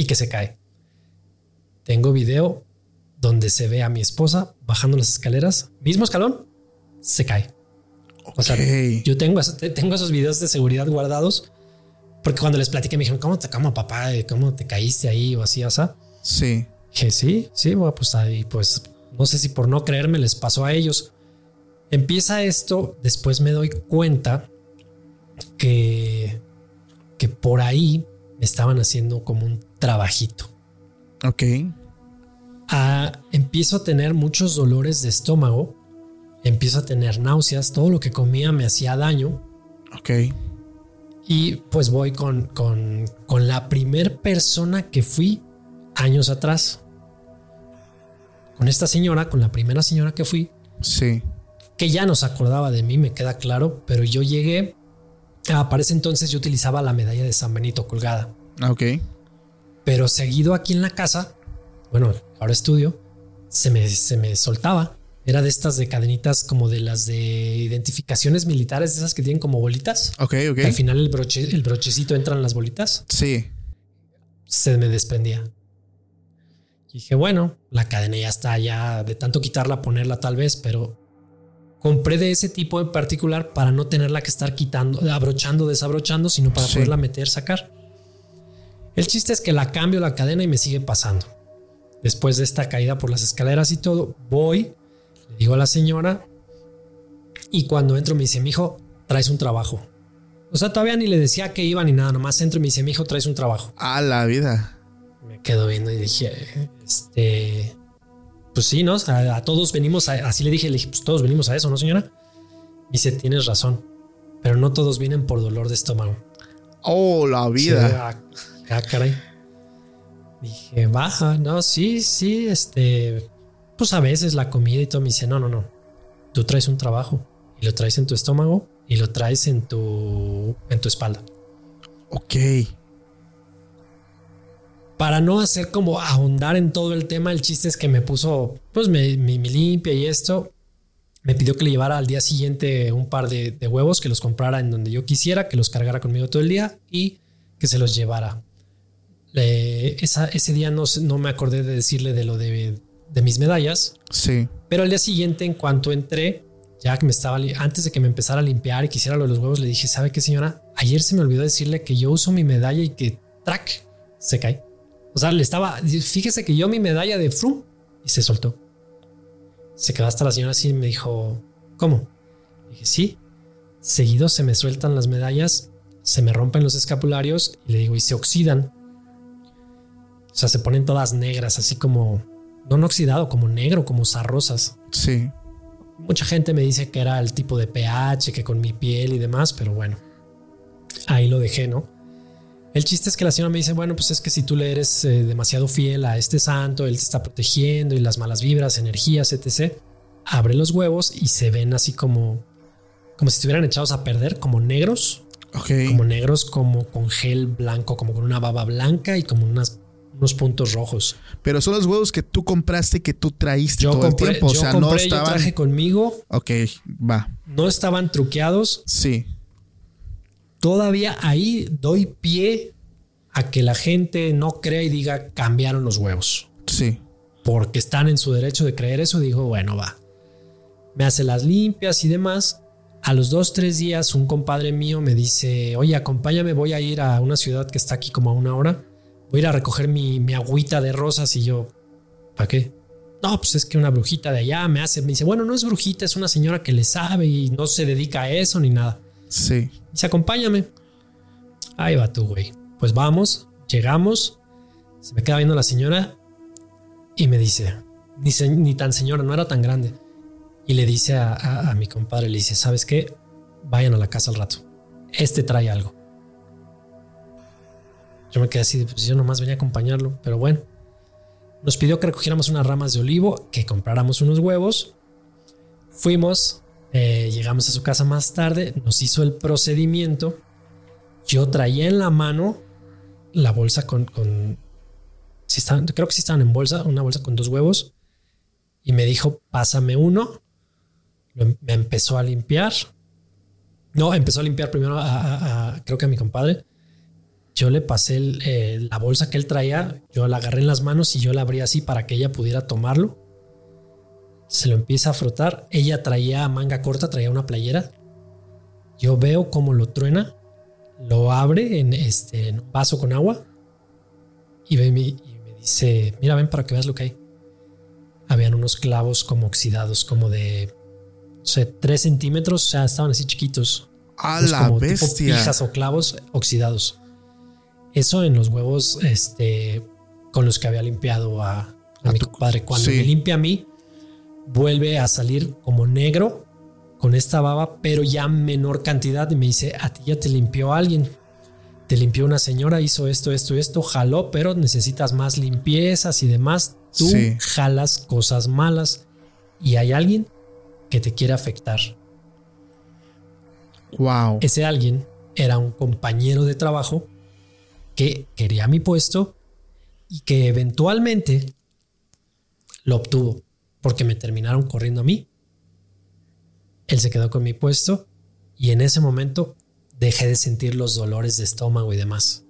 y que se cae. Tengo video donde se ve a mi esposa bajando las escaleras, mismo escalón, se cae. O sea, yo tengo, tengo esos videos de seguridad guardados porque cuando les platiqué me dijeron, ¿cómo te, cómo papá, cómo te caíste ahí o así, o sea? Sí. Dije, sí, sí, bueno, pues ahí, pues no sé si por no creerme les pasó a ellos. Empieza esto, después me doy cuenta que, que por ahí me estaban haciendo como un trabajito. Ok. Ah, empiezo a tener muchos dolores de estómago, empiezo a tener náuseas, todo lo que comía me hacía daño Ok. y pues voy con, con, con la primer persona que fui años atrás. Con esta señora, con la primera señora que fui, Sí. que ya no se acordaba de mí, me queda claro, pero yo llegué, ah, para ese entonces yo utilizaba la medalla de San Benito colgada, Ok. Pero seguido aquí en la casa, bueno, ahora estudio, se me, se me soltaba. Era de estas de cadenitas como de las de identificaciones militares, de esas que tienen como bolitas. Ok, ok. que al final el, broche, el brochecito entra en las bolitas. Sí. Se me desprendía. Y dije, bueno, la cadena ya está, ya de tanto quitarla, ponerla tal vez, pero compré de ese tipo en particular para no tenerla que estar quitando, abrochando, desabrochando, sino para Sí. poderla meter, sacar. El chiste es que la cambio la cadena y me sigue pasando. Después de esta caída por las escaleras y todo, voy, le digo a la señora y cuando entro me dice, mi hijo, traes un trabajo. O sea, todavía ni le decía que iba ni nada, nomás entro y me dice, mi hijo, traes un trabajo. A la vida. Me quedo viendo y dije, este, pues sí, ¿no? A, todos venimos, a, así le dije, le dije, pues todos venimos a eso, ¿no, señora? dice, tienes razón, pero no todos vienen por dolor de estómago. Oh, la vida. ah, ah caray. Dije, baja, no, sí, sí, este, pues a veces la comida y todo me dice, no, no, no, tú traes un trabajo y lo traes en tu estómago y lo traes en tu, en tu espalda. Ok. Para no hacer como ahondar en todo el tema, el chiste es que me puso, pues mi, mi, limpia y esto. Me pidió que le llevara al día siguiente un par de, huevos, que los comprara en donde yo quisiera, que los cargara conmigo todo el día y que se los llevara. Ese día no, no me acordé de decirle de lo de, de mis medallas. Sí. Pero al día siguiente, en cuanto entré, ya que me estaba, antes de que me empezara a limpiar y quisiera lo de los huevos, le dije, ¿sabe qué señora? Ayer se me olvidó decirle que yo uso mi medalla y que track se cae. O sea, le estaba, fíjese que yo mi medalla de frum y se soltó. Se quedó hasta la señora así y me dijo, ¿cómo? Le dije, sí. Seguido se me sueltan las medallas, se me rompen los escapularios y le digo, y se oxidan. O sea, se ponen todas negras, así como, no, no oxidado, como negro, como zarrosas. Sí. Mucha gente me dice que era el tipo de pH, que con mi piel y demás, pero bueno, ahí lo dejé, ¿no? El chiste es que la señora me dice, bueno, pues es que si tú le eres eh, demasiado fiel a este santo, él te está protegiendo y las malas vibras, energías, etc. Abre los huevos y se ven así como, como si estuvieran echados a perder, como negros. Como negros, como con gel blanco, como con una baba blanca y como unas unos puntos rojos. Pero son los huevos que tú compraste que tú traíste todo el tiempo. O sea, no estaban. Yo traje conmigo. Ok, va. No estaban truqueados. Sí. Todavía ahí doy pie a que la gente no crea y diga cambiaron los huevos. Sí. Porque están en su derecho de creer eso. Digo, bueno, va. Me hace las limpias y demás. A los dos, tres días, un compadre mío me dice, oye, acompáñame, voy a ir a una ciudad que está aquí como a una hora voy a ir a recoger mi, mi agüita de rosas y yo, ¿para qué? No, pues es que una brujita de allá me hace, me dice, bueno, no es brujita, es una señora que le sabe y no se dedica a eso ni nada. Sí. Dice, acompáñame. Ahí va tú, güey. Pues vamos, llegamos, se me queda viendo la señora y me dice, ni, ni tan señora, no era tan grande. Y le dice a, a mi compadre, le dice, ¿sabes qué? Vayan a la casa al rato. Este trae algo. Yo me quedé así, pues yo nomás venía a acompañarlo, pero bueno. Nos pidió que recogiéramos unas ramas de olivo, que compráramos unos huevos. Fuimos, eh, llegamos a su casa más tarde, nos hizo el procedimiento. Yo traía en la mano la bolsa con, con si creo que sí estaban en bolsa, una bolsa con dos huevos. Y me dijo, pásame uno. Me empezó a limpiar. No, empezó a limpiar primero a, creo que a mi compadre yo le pasé eh, la bolsa que él traía, yo la agarré en las manos y yo la abrí así para que ella pudiera tomarlo. Se lo empieza a frotar. Ella traía manga corta, traía una playera. Yo veo cómo lo truena, lo abre en, este, un vaso con agua y, y me dice, mira, ven para que veas lo que hay. Habían unos clavos como oxidados, como de, no sé, 3 centímetros, o sea, estaban así chiquitos. A la bestia. pijas o clavos oxidados. Eso en los huevos este, con los que había limpiado a, mi compadre. Cuando me limpia a mí, vuelve a salir como negro con esta baba, pero ya menor cantidad. Y me dice, a ti ya te limpió alguien. Te limpió una señora, hizo esto, esto, esto, jaló, pero necesitas más limpiezas y demás. Tú jalas cosas malas y hay alguien que te quiere afectar. Wow. Ese alguien era un compañero de trabajo que quería mi puesto y que eventualmente lo obtuvo porque me terminaron corriendo a mí. Él se quedó con mi puesto y en ese momento dejé de sentir los dolores de estómago y demás.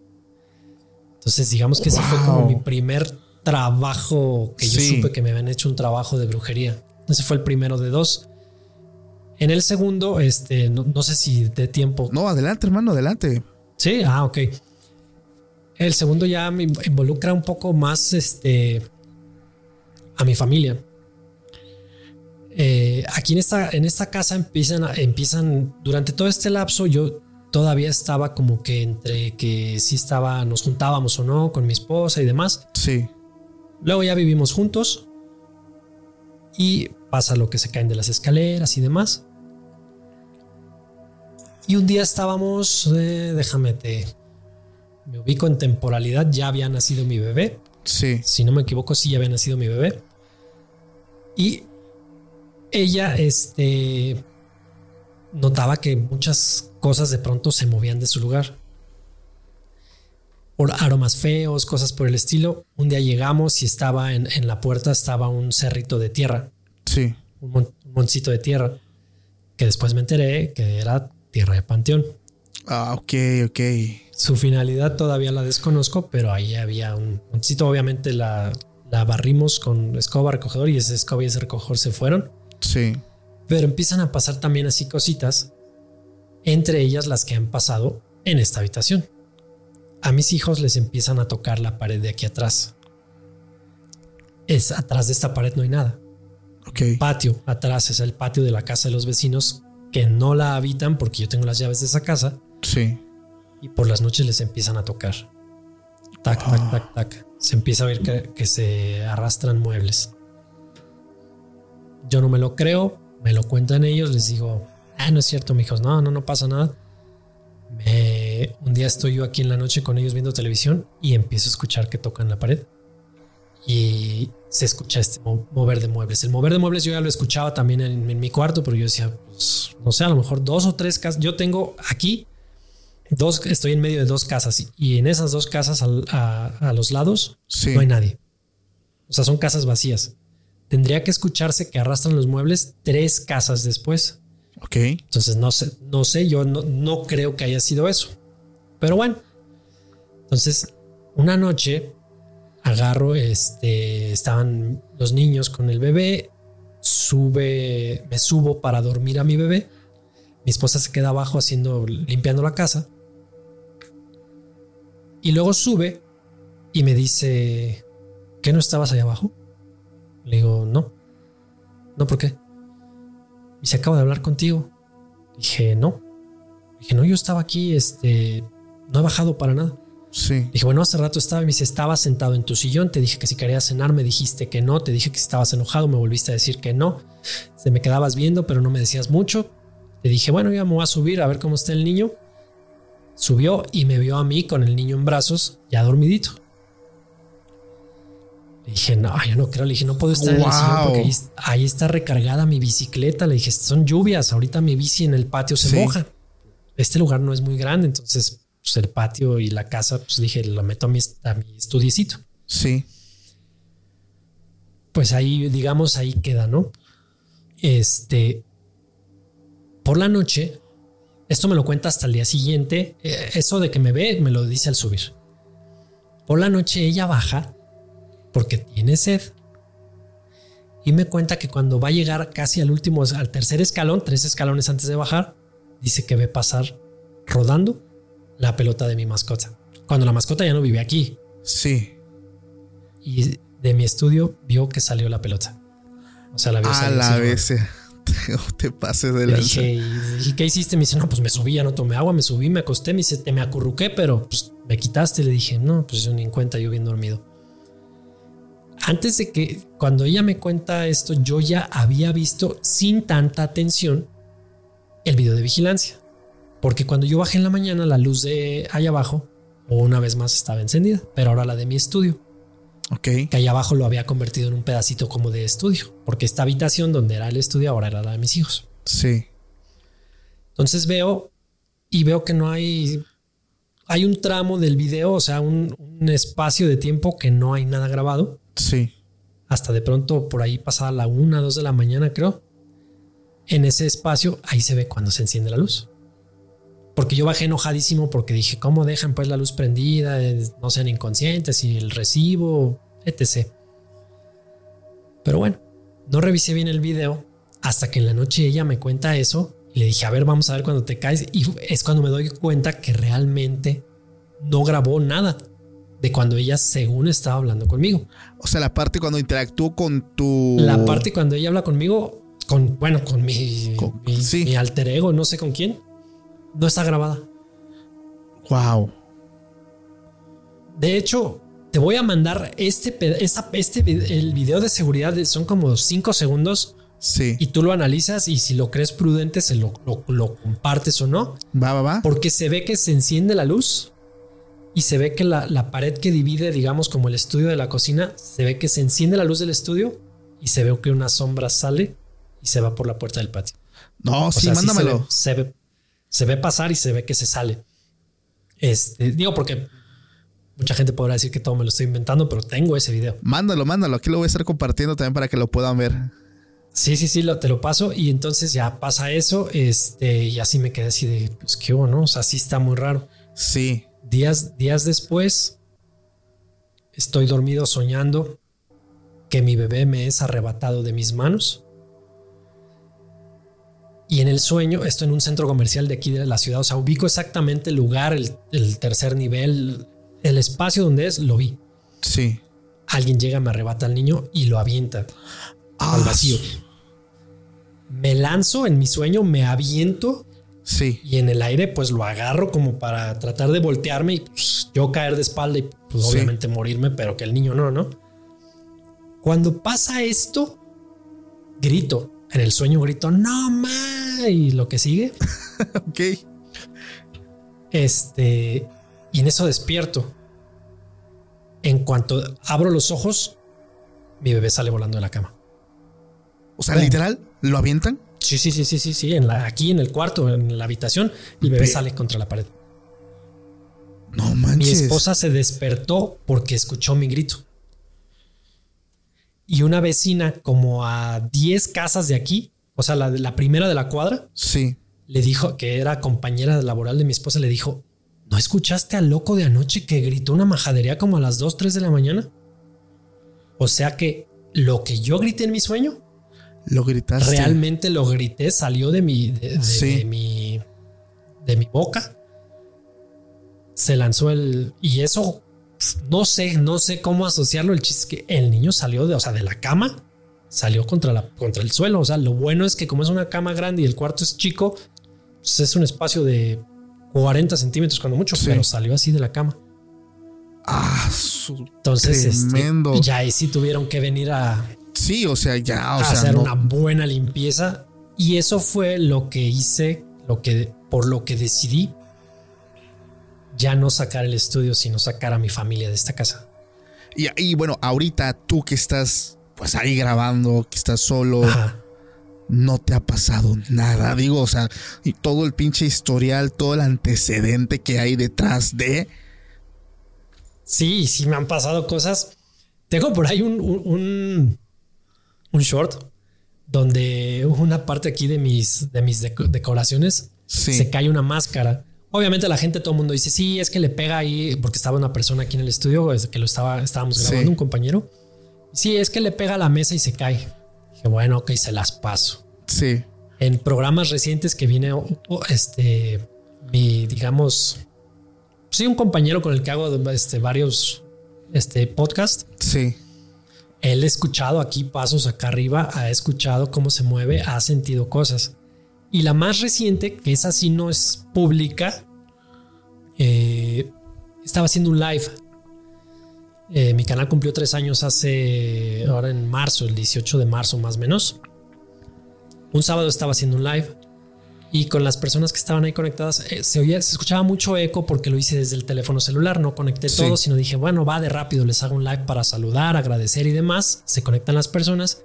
Entonces, digamos que ese fue como mi primer trabajo que yo supe que me habían hecho un trabajo de brujería. Ese fue el primero de dos. En el segundo, este, no, no sé si de tiempo. No, adelante, hermano, adelante. Sí, ah, ok. El segundo ya me involucra un poco más este, a mi familia. Eh, aquí en esta, en esta casa empiezan, empiezan, durante todo este lapso, yo todavía estaba como que entre que si estaba, nos juntábamos o no con mi esposa y demás. Sí. Luego ya vivimos juntos y pasa lo que se caen de las escaleras y demás. Y un día estábamos, eh, déjame te, me ubico en temporalidad, ya había nacido mi bebé. Sí. Si no me equivoco, sí ya había nacido mi bebé. Y ella, este, notaba que muchas cosas de pronto se movían de su lugar. Por aromas feos, cosas por el estilo. Un día llegamos y estaba en, en la puerta, estaba un cerrito de tierra. Sí. Un, mon, un moncito de tierra. Que después me enteré que era tierra de panteón. Ah, ok, ok. Su finalidad todavía la desconozco, pero ahí había un moncito. Obviamente la, la barrimos con escoba recogedor y ese escoba y ese recogedor se fueron. Sí. Pero empiezan a pasar también así cositas, entre ellas las que han pasado en esta habitación. A mis hijos les empiezan a tocar la pared de aquí atrás. Es atrás de esta pared no hay nada. Ok. Patio atrás es el patio de la casa de los vecinos que no la habitan porque yo tengo las llaves de esa casa Sí. Y por las noches les empiezan a tocar. Tac, tac, tac, tac. Se empieza a ver que, que se arrastran muebles. Yo no me lo creo, me lo cuentan ellos, les digo, ah, no es cierto, mijos, no, no, no pasa nada. Me, un día estoy yo aquí en la noche con ellos viendo televisión y empiezo a escuchar que tocan la pared y se escucha este mo- mover de muebles. El mover de muebles yo ya lo escuchaba también en, en mi cuarto, pero yo decía, pues, no sé, a lo mejor dos o tres casas. Yo tengo aquí dos, estoy en medio de dos casas y, en esas dos casas al- a, a los lados Sí. no hay nadie. O sea, son casas vacías. Tendría que escucharse que arrastran los muebles tres casas después. Ok. Entonces no sé, no sé, yo no, no creo que haya sido eso. Pero bueno. Entonces, una noche agarro, este, estaban los niños con el bebé, sube, me subo para dormir a mi bebé. Mi esposa se queda abajo haciendo, limpiando la casa. Y luego sube y me dice, ¿qué no estabas ahí abajo? Le digo, no. No, ¿por qué? Y se acaba de hablar contigo. Dije, no. Dije, no, yo estaba aquí, este, no he bajado para nada. Sí. Dije, bueno, hace rato estaba y me dice, estaba sentado en tu sillón, te dije que si querías cenar, me dijiste que no, te dije que si estabas enojado, me volviste a decir que no. Se me quedabas viendo, pero no me decías mucho. Te dije, bueno, ya me voy a subir a ver cómo está el niño. Subió y me vio a mí con el niño en brazos, ya dormidito. Le dije, no, yo no creo. Le dije, no puedo estar en el sillón Wow. porque ahí, ahí está recargada mi bicicleta. Le dije, son lluvias. Ahorita mi bici en el patio se Sí. moja. Este lugar no es muy grande. Entonces, pues el patio y la casa, pues dije, lo meto a mi, a mi estudiecito. Sí. Pues ahí, digamos, ahí queda, ¿no? Este, por la noche, esto me lo cuenta hasta el día siguiente. eh, Eso de que me ve, me lo dice al subir. Por la noche ella baja porque tiene sed. Y me cuenta que cuando va a llegar casi al último, al tercer escalón, tres escalones antes de bajar, dice que ve pasar rodando la pelota de mi mascota. Cuando la mascota ya no vive aquí. Sí. Y de mi estudio vio que salió la pelota. O sea, la vio A salir la así, te pases de lanza. dije, y dije, ¿qué hiciste? Me dice, no, pues me subí, ya no tomé agua, me subí, me acosté, me dice, te me acurruqué, pero pues me quitaste. Le dije, no, pues yo ni en cuenta, yo bien dormido. Antes de que, cuando ella me cuenta esto, yo ya había visto sin tanta atención el video de vigilancia. Porque cuando yo bajé en la mañana, la luz de allá abajo, una vez más estaba encendida, pero ahora la de mi estudio Que ahí abajo lo había convertido en un pedacito como de estudio, porque esta habitación donde era el estudio ahora era la de mis hijos. Sí. Entonces veo y veo que no hay, hay un tramo del video, o sea, un, un espacio de tiempo que no hay nada grabado. Sí. Hasta de pronto por ahí pasada la una, dos de la mañana, creo. En ese espacio, ahí se ve cuando se enciende la luz. Porque yo bajé enojadísimo porque dije, ¿cómo dejan pues la luz prendida? Eh, No sean inconscientes y el recibo, etc. Pero bueno, no revisé bien el video hasta que en la noche ella me cuenta eso y le dije, a ver, vamos a ver cuando te caes. Y es cuando me doy cuenta que realmente no grabó nada de cuando ella según estaba hablando conmigo. O sea, la parte cuando interactúo con tu. La parte cuando ella habla conmigo, con, bueno, con mi, Con- mi, sí. mi alter ego, no sé con quién, no está grabada. Wow. De hecho, te voy a mandar este, este el video de seguridad, son como 5 segundos. Sí. Y tú lo analizas y si lo crees prudente, se lo, lo, compartes o no. Va, va, va. Porque se ve que se enciende la luz y se ve que la, la, pared que divide, digamos, como el estudio de la cocina, se ve que se enciende la luz del estudio y se ve que una sombra sale y se va por la puerta del patio. No, sí, mándamelo. se, ve, se, ve, pasar y se ve que se sale. Este, digo, porque mucha gente podrá decir que todo me lo estoy inventando, pero tengo ese video. Mándalo, mándalo. Aquí lo voy a estar compartiendo también para que lo puedan ver. Sí, sí, sí, lo, te lo paso. Y entonces ya pasa eso. Este, y así me quedé así de, pues qué hubo, ¿no? O sea, sí está muy raro. Sí. Días, días después, estoy dormido soñando que mi bebé me es arrebatado de mis manos. Y en el sueño, esto en un centro comercial de aquí de la ciudad, o sea, ubico exactamente el lugar, el, tercer nivel, el espacio donde es, lo vi. Sí. Alguien llega, me arrebata al niño y lo avienta al ah, vacío. Me lanzo en mi sueño, me aviento. Sí. Y en el aire, pues lo agarro como para tratar de voltearme y pues, yo caer de espalda y pues obviamente morirme, pero que el niño no, ¿no? Cuando pasa esto, grito. En el sueño grito, no ma, y lo que sigue. ok. Este, y en eso despierto. En cuanto abro los ojos, mi bebé sale volando de la cama. O sea, literal, ¿lo avientan? Sí, sí, sí, sí, sí, sí. En la, aquí en el cuarto, en la habitación, el bebé sale contra la pared. No manches. Mi esposa se despertó porque escuchó mi grito y una vecina como a 10 casas de aquí, o sea, la, la primera de la cuadra, sí. le dijo que era compañera laboral de mi esposa, le dijo, ¿no escuchaste al loco de anoche que gritó una majadería como a las 2, 3 de la mañana? O sea que lo que yo grité en mi sueño, lo gritaste. Realmente lo grité, salió de mi, de, mi, de mi boca. Se lanzó el y eso no sé, no sé cómo asociarlo. El chiste es que el niño salió de, o sea, de la cama, salió contra, la, contra el suelo. O sea, lo bueno es que como es una cama grande y el cuarto es chico, pues es un espacio de 40 centímetros cuando mucho, pero salió así de la cama. Ah, entonces este, tremendo. ya ahí sí tuvieron que venir a. Sí, o sea, ya, o hacer una buena limpieza. Y eso fue lo que hice, lo que por lo que decidí ya no sacar el estudio, sino sacar a mi familia de esta casa. Y, bueno, ahorita tú que estás pues ahí grabando, que estás solo, no te ha pasado nada. Digo, o sea, y todo el pinche historial, todo el antecedente que hay detrás de. Sí, sí me han pasado cosas. Tengo por ahí un, un, un, short donde una parte aquí de mis, de mis decoraciones se cae una máscara. Obviamente la gente, todo el mundo dice, sí, es que le pega ahí, porque estaba una persona aquí en el estudio, que lo estaba, estábamos grabando, un compañero. Sí, es que le pega a la mesa y se cae. Dije, bueno, ok, se las paso. Sí. En programas recientes que viene, este, mi, digamos, sí, un compañero con el que hago este, varios este, podcasts. Sí. Él ha escuchado aquí pasos acá arriba, ha escuchado cómo se mueve, ha sentido cosas. Y la más reciente, que esa sí no es pública, eh, estaba haciendo un live. Eh, mi canal cumplió tres años hace, ahora en marzo, el 18 de marzo más o menos. Un sábado estaba haciendo un live y con las personas que estaban ahí conectadas eh, se oía, se escuchaba mucho eco porque lo hice desde el teléfono celular, no conecté todo, sino dije, bueno, va de rápido, les hago un live para saludar, agradecer y demás. Se conectan las personas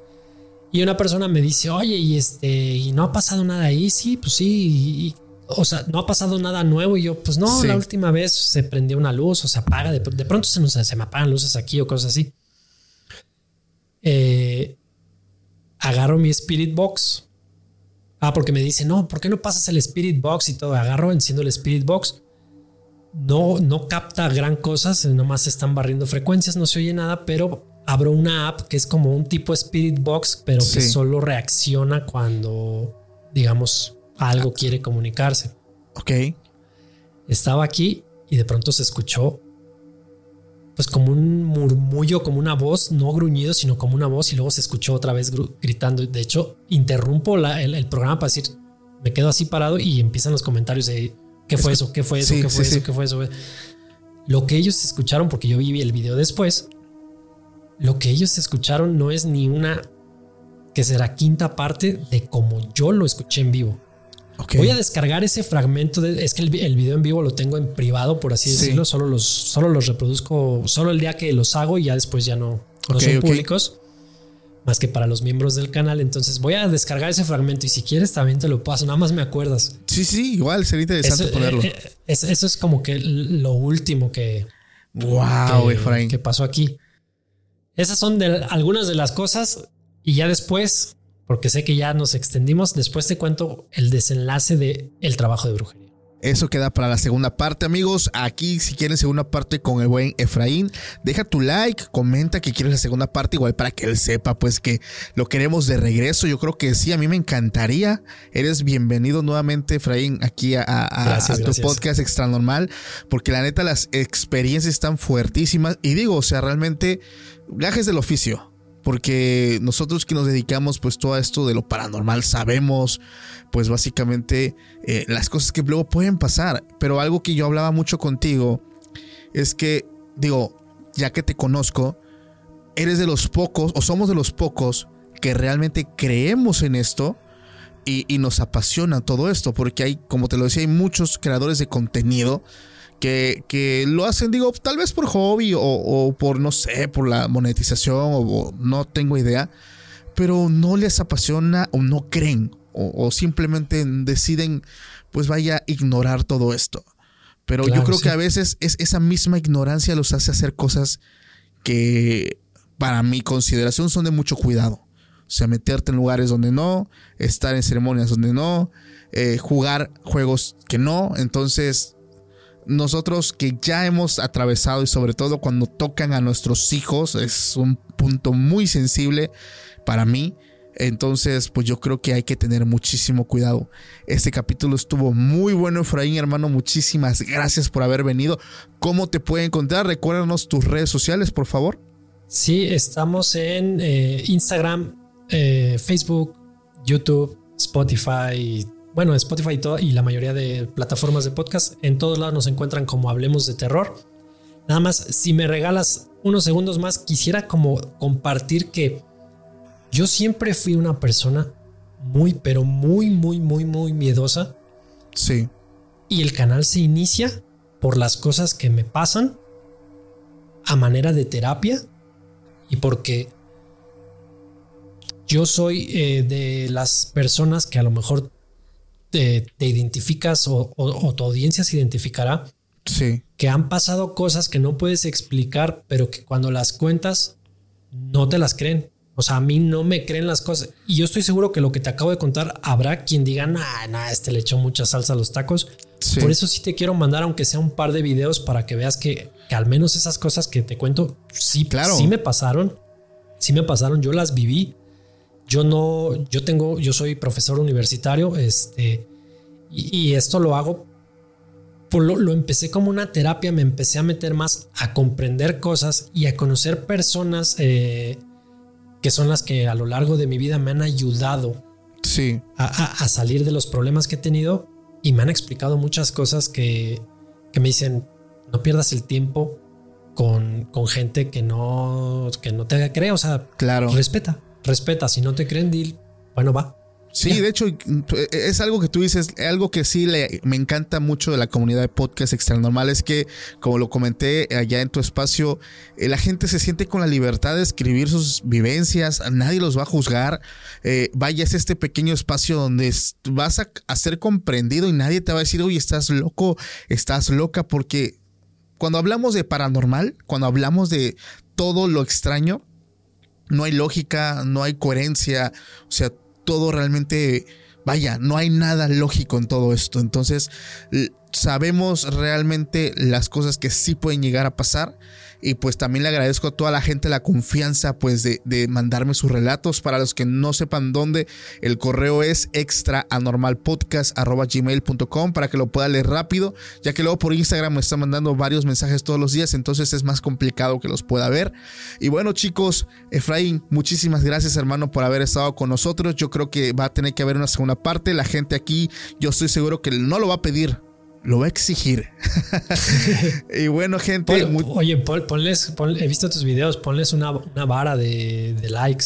y una persona me dice, oye, y este, y no ha pasado nada ahí. Sí, pues sí. o sea, no ha pasado nada nuevo. Y yo, pues no, la última vez se prendió una luz o se apaga. De, pronto se, nos, se me apagan luces aquí o cosas así. Eh, agarro mi Spirit Box. Ah, porque me dice, no, ¿por qué no pasas el Spirit Box y todo? Agarro, enciendo el Spirit Box. No, no capta gran cosa, nomás están barriendo frecuencias, no se oye nada, pero abro una app que es como un tipo Spirit Box, pero que solo reacciona cuando, digamos, algo quiere comunicarse. Ok. Estaba aquí y de pronto se escuchó pues como un murmullo, como una voz, no gruñido, sino como una voz y luego se escuchó otra vez gritando. De hecho, interrumpo el, programa para decir, me quedo así parado y empiezan los comentarios de, ¿Qué fue eso? ¿Qué fue eso? Sí, ¿Qué fue sí, eso? sí. ¿Qué fue eso? Lo que ellos escucharon, porque yo vi el video después, lo que ellos escucharon no es ni una que será quinta parte de como yo lo escuché en vivo. Ok. Voy a descargar ese fragmento. De, es que el, el video en vivo lo tengo en privado, por así Sí. decirlo. Solo los, solo los reproduzco, solo el día que los hago y ya después ya no, no son públicos. Más que para los miembros del canal. Entonces voy a descargar ese fragmento y si quieres también te lo paso. Nada más me acuerdas. Sí, sí, igual sería interesante Eso, ponerlo. eh, eh, es- eso es como que lo último que, wow, que, Efraín. que pasó aquí. Esas son de, algunas de las cosas y ya después, porque sé que ya nos extendimos, después te cuento el desenlace de el trabajo de brujería. Eso queda para la segunda parte, amigos. Aquí, si quieren segunda parte con el buen Efraín, deja tu like, comenta que quieres la segunda parte, igual para que él sepa, pues que lo queremos de regreso. Yo creo que sí, a mí me encantaría. Eres bienvenido nuevamente, Efraín, aquí a, a- Gracias, a tu gracias. podcast extra normal, porque la neta las experiencias están fuertísimas. Y digo, o sea, realmente, gajes del oficio. Porque nosotros que nos dedicamos pues todo a esto de lo paranormal sabemos pues básicamente eh, las cosas que luego pueden pasar. Pero algo que yo hablaba mucho contigo es que, digo, ya que te conozco, eres de los pocos o somos de los pocos que realmente creemos en esto y, y nos apasiona todo esto. Porque hay, como te lo decía, hay muchos creadores de contenido que, que lo hacen, digo, tal vez por hobby o, o por, no sé, por la monetización o, o no tengo idea, pero no les apasiona o no creen o, o simplemente deciden, pues vaya, ignorar todo esto. Pero yo creo sí. que a veces es esa misma ignorancia los hace hacer cosas que para mi consideración son de mucho cuidado. O sea, meterte en lugares donde no, estar en ceremonias donde no, eh, jugar juegos que no. Entonces, nosotros que ya hemos atravesado y sobre todo cuando tocan a nuestros hijos, es un punto muy sensible para mí. Entonces, pues yo creo que hay que tener muchísimo cuidado. Este capítulo estuvo muy bueno, Efraín, hermano. Muchísimas gracias por haber venido. ¿Cómo te puede encontrar? Recuérdanos tus redes sociales, por favor. Sí, estamos en eh, Instagram, eh, Facebook, YouTube, Spotify, bueno, Spotify y, todo, y la mayoría de plataformas de podcast. En todos lados nos encuentran como Hablemos de Terror. Nada más, si me regalas unos segundos más, quisiera como compartir que yo siempre fui una persona muy, pero muy, muy, muy, muy miedosa. Sí, Y el canal se inicia por las cosas que me pasan a manera de terapia y porque yo soy eh, de las personas que a lo mejor te, te identificas o, o- o tu audiencia se identificará sí, que han pasado cosas que no puedes explicar, pero que cuando las cuentas no te las creen. O sea, a mí no me creen las cosas. Y yo estoy seguro que lo que te acabo de contar, habrá quien diga, nah, nah, este le echó mucha salsa a los tacos. sí. Por eso sí te quiero mandar, aunque sea un par de videos, para que veas que, que al menos esas cosas que te cuento, sí, Claro. sí me pasaron. Sí me pasaron, yo las viví. Yo no, yo tengo, yo soy profesor universitario, este, y, y esto lo hago, por lo, lo empecé como una terapia, me empecé a meter más a comprender cosas y a conocer personas eh, que son las que a lo largo de mi vida me han ayudado sí, a, a- a salir de los problemas que he tenido y me han explicado muchas cosas que, que me dicen, no pierdas el tiempo con, con gente que no, que no te cree, o sea, claro. respeta, respeta, si no te creen, dil, bueno, va. Sí, de hecho, es algo que tú dices, algo que sí le, me encanta mucho de la comunidad de podcast extra normal es que, como lo comenté allá en tu espacio, eh, la gente se siente con la libertad de escribir sus vivencias, nadie los va a juzgar. Eh, vaya, es este pequeño espacio donde vas a, a ser comprendido y nadie te va a decir, oye, estás loco, estás loca, porque cuando hablamos de paranormal, cuando hablamos de todo lo extraño, no hay lógica, no hay coherencia, o sea, todo realmente, vaya, no hay nada lógico en todo esto. Entonces, sabemos realmente las cosas que sí pueden llegar a pasar. Y pues también le agradezco a toda la gente la confianza pues de, de mandarme sus relatos. Para los que no sepan dónde, el correo es extraanormalpodcast.gmail.com para que lo pueda leer rápido, ya que luego por Instagram me están mandando varios mensajes todos los días, entonces es más complicado que los pueda ver. Y bueno chicos, Efraín, muchísimas gracias hermano por haber estado con nosotros. Yo creo que va a tener que haber una segunda parte. La gente aquí, yo estoy seguro que no lo va a pedir lo va a exigir. y bueno, gente. Oye, ponles, he visto tus videos, ponles una, vara de, likes.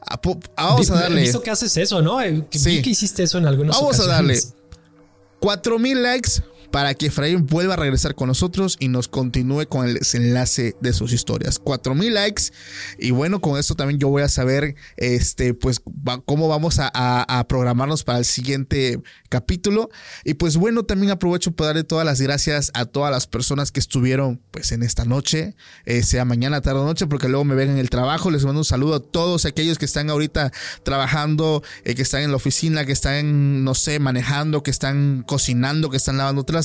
Ah, ah, vamos a darle. He visto que haces eso, ¿no? Eh, sí. que hiciste eso en algunos Vamos a darle 4000 likes para que Efraín vuelva a regresar con nosotros y nos continúe con el desenlace de sus historias. 4000 likes. Y bueno, con esto también yo voy a saber este pues cómo vamos a, programarnos para el siguiente capítulo. Y pues bueno, también aprovecho para darle todas las gracias a todas las personas que estuvieron pues en esta noche, eh, sea mañana, tarde o noche, porque luego me ven en el trabajo, les mando un saludo a todos aquellos que están ahorita trabajando, eh, que están en la oficina, que están no sé, manejando, que están cocinando, que están lavando otras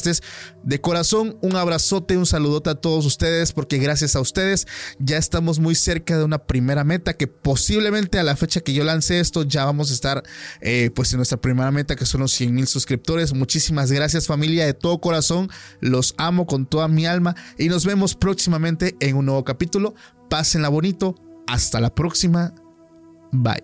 de corazón, un abrazote, un saludote a todos ustedes, porque gracias a ustedes ya estamos muy cerca de una primera meta que posiblemente a la fecha que yo lance esto ya vamos a estar eh, pues en nuestra primera meta que son los 100 mil suscriptores. Muchísimas gracias familia de todo corazón, los amo con toda mi alma y nos vemos próximamente en un nuevo capítulo. Pásenla bonito, hasta la próxima, bye.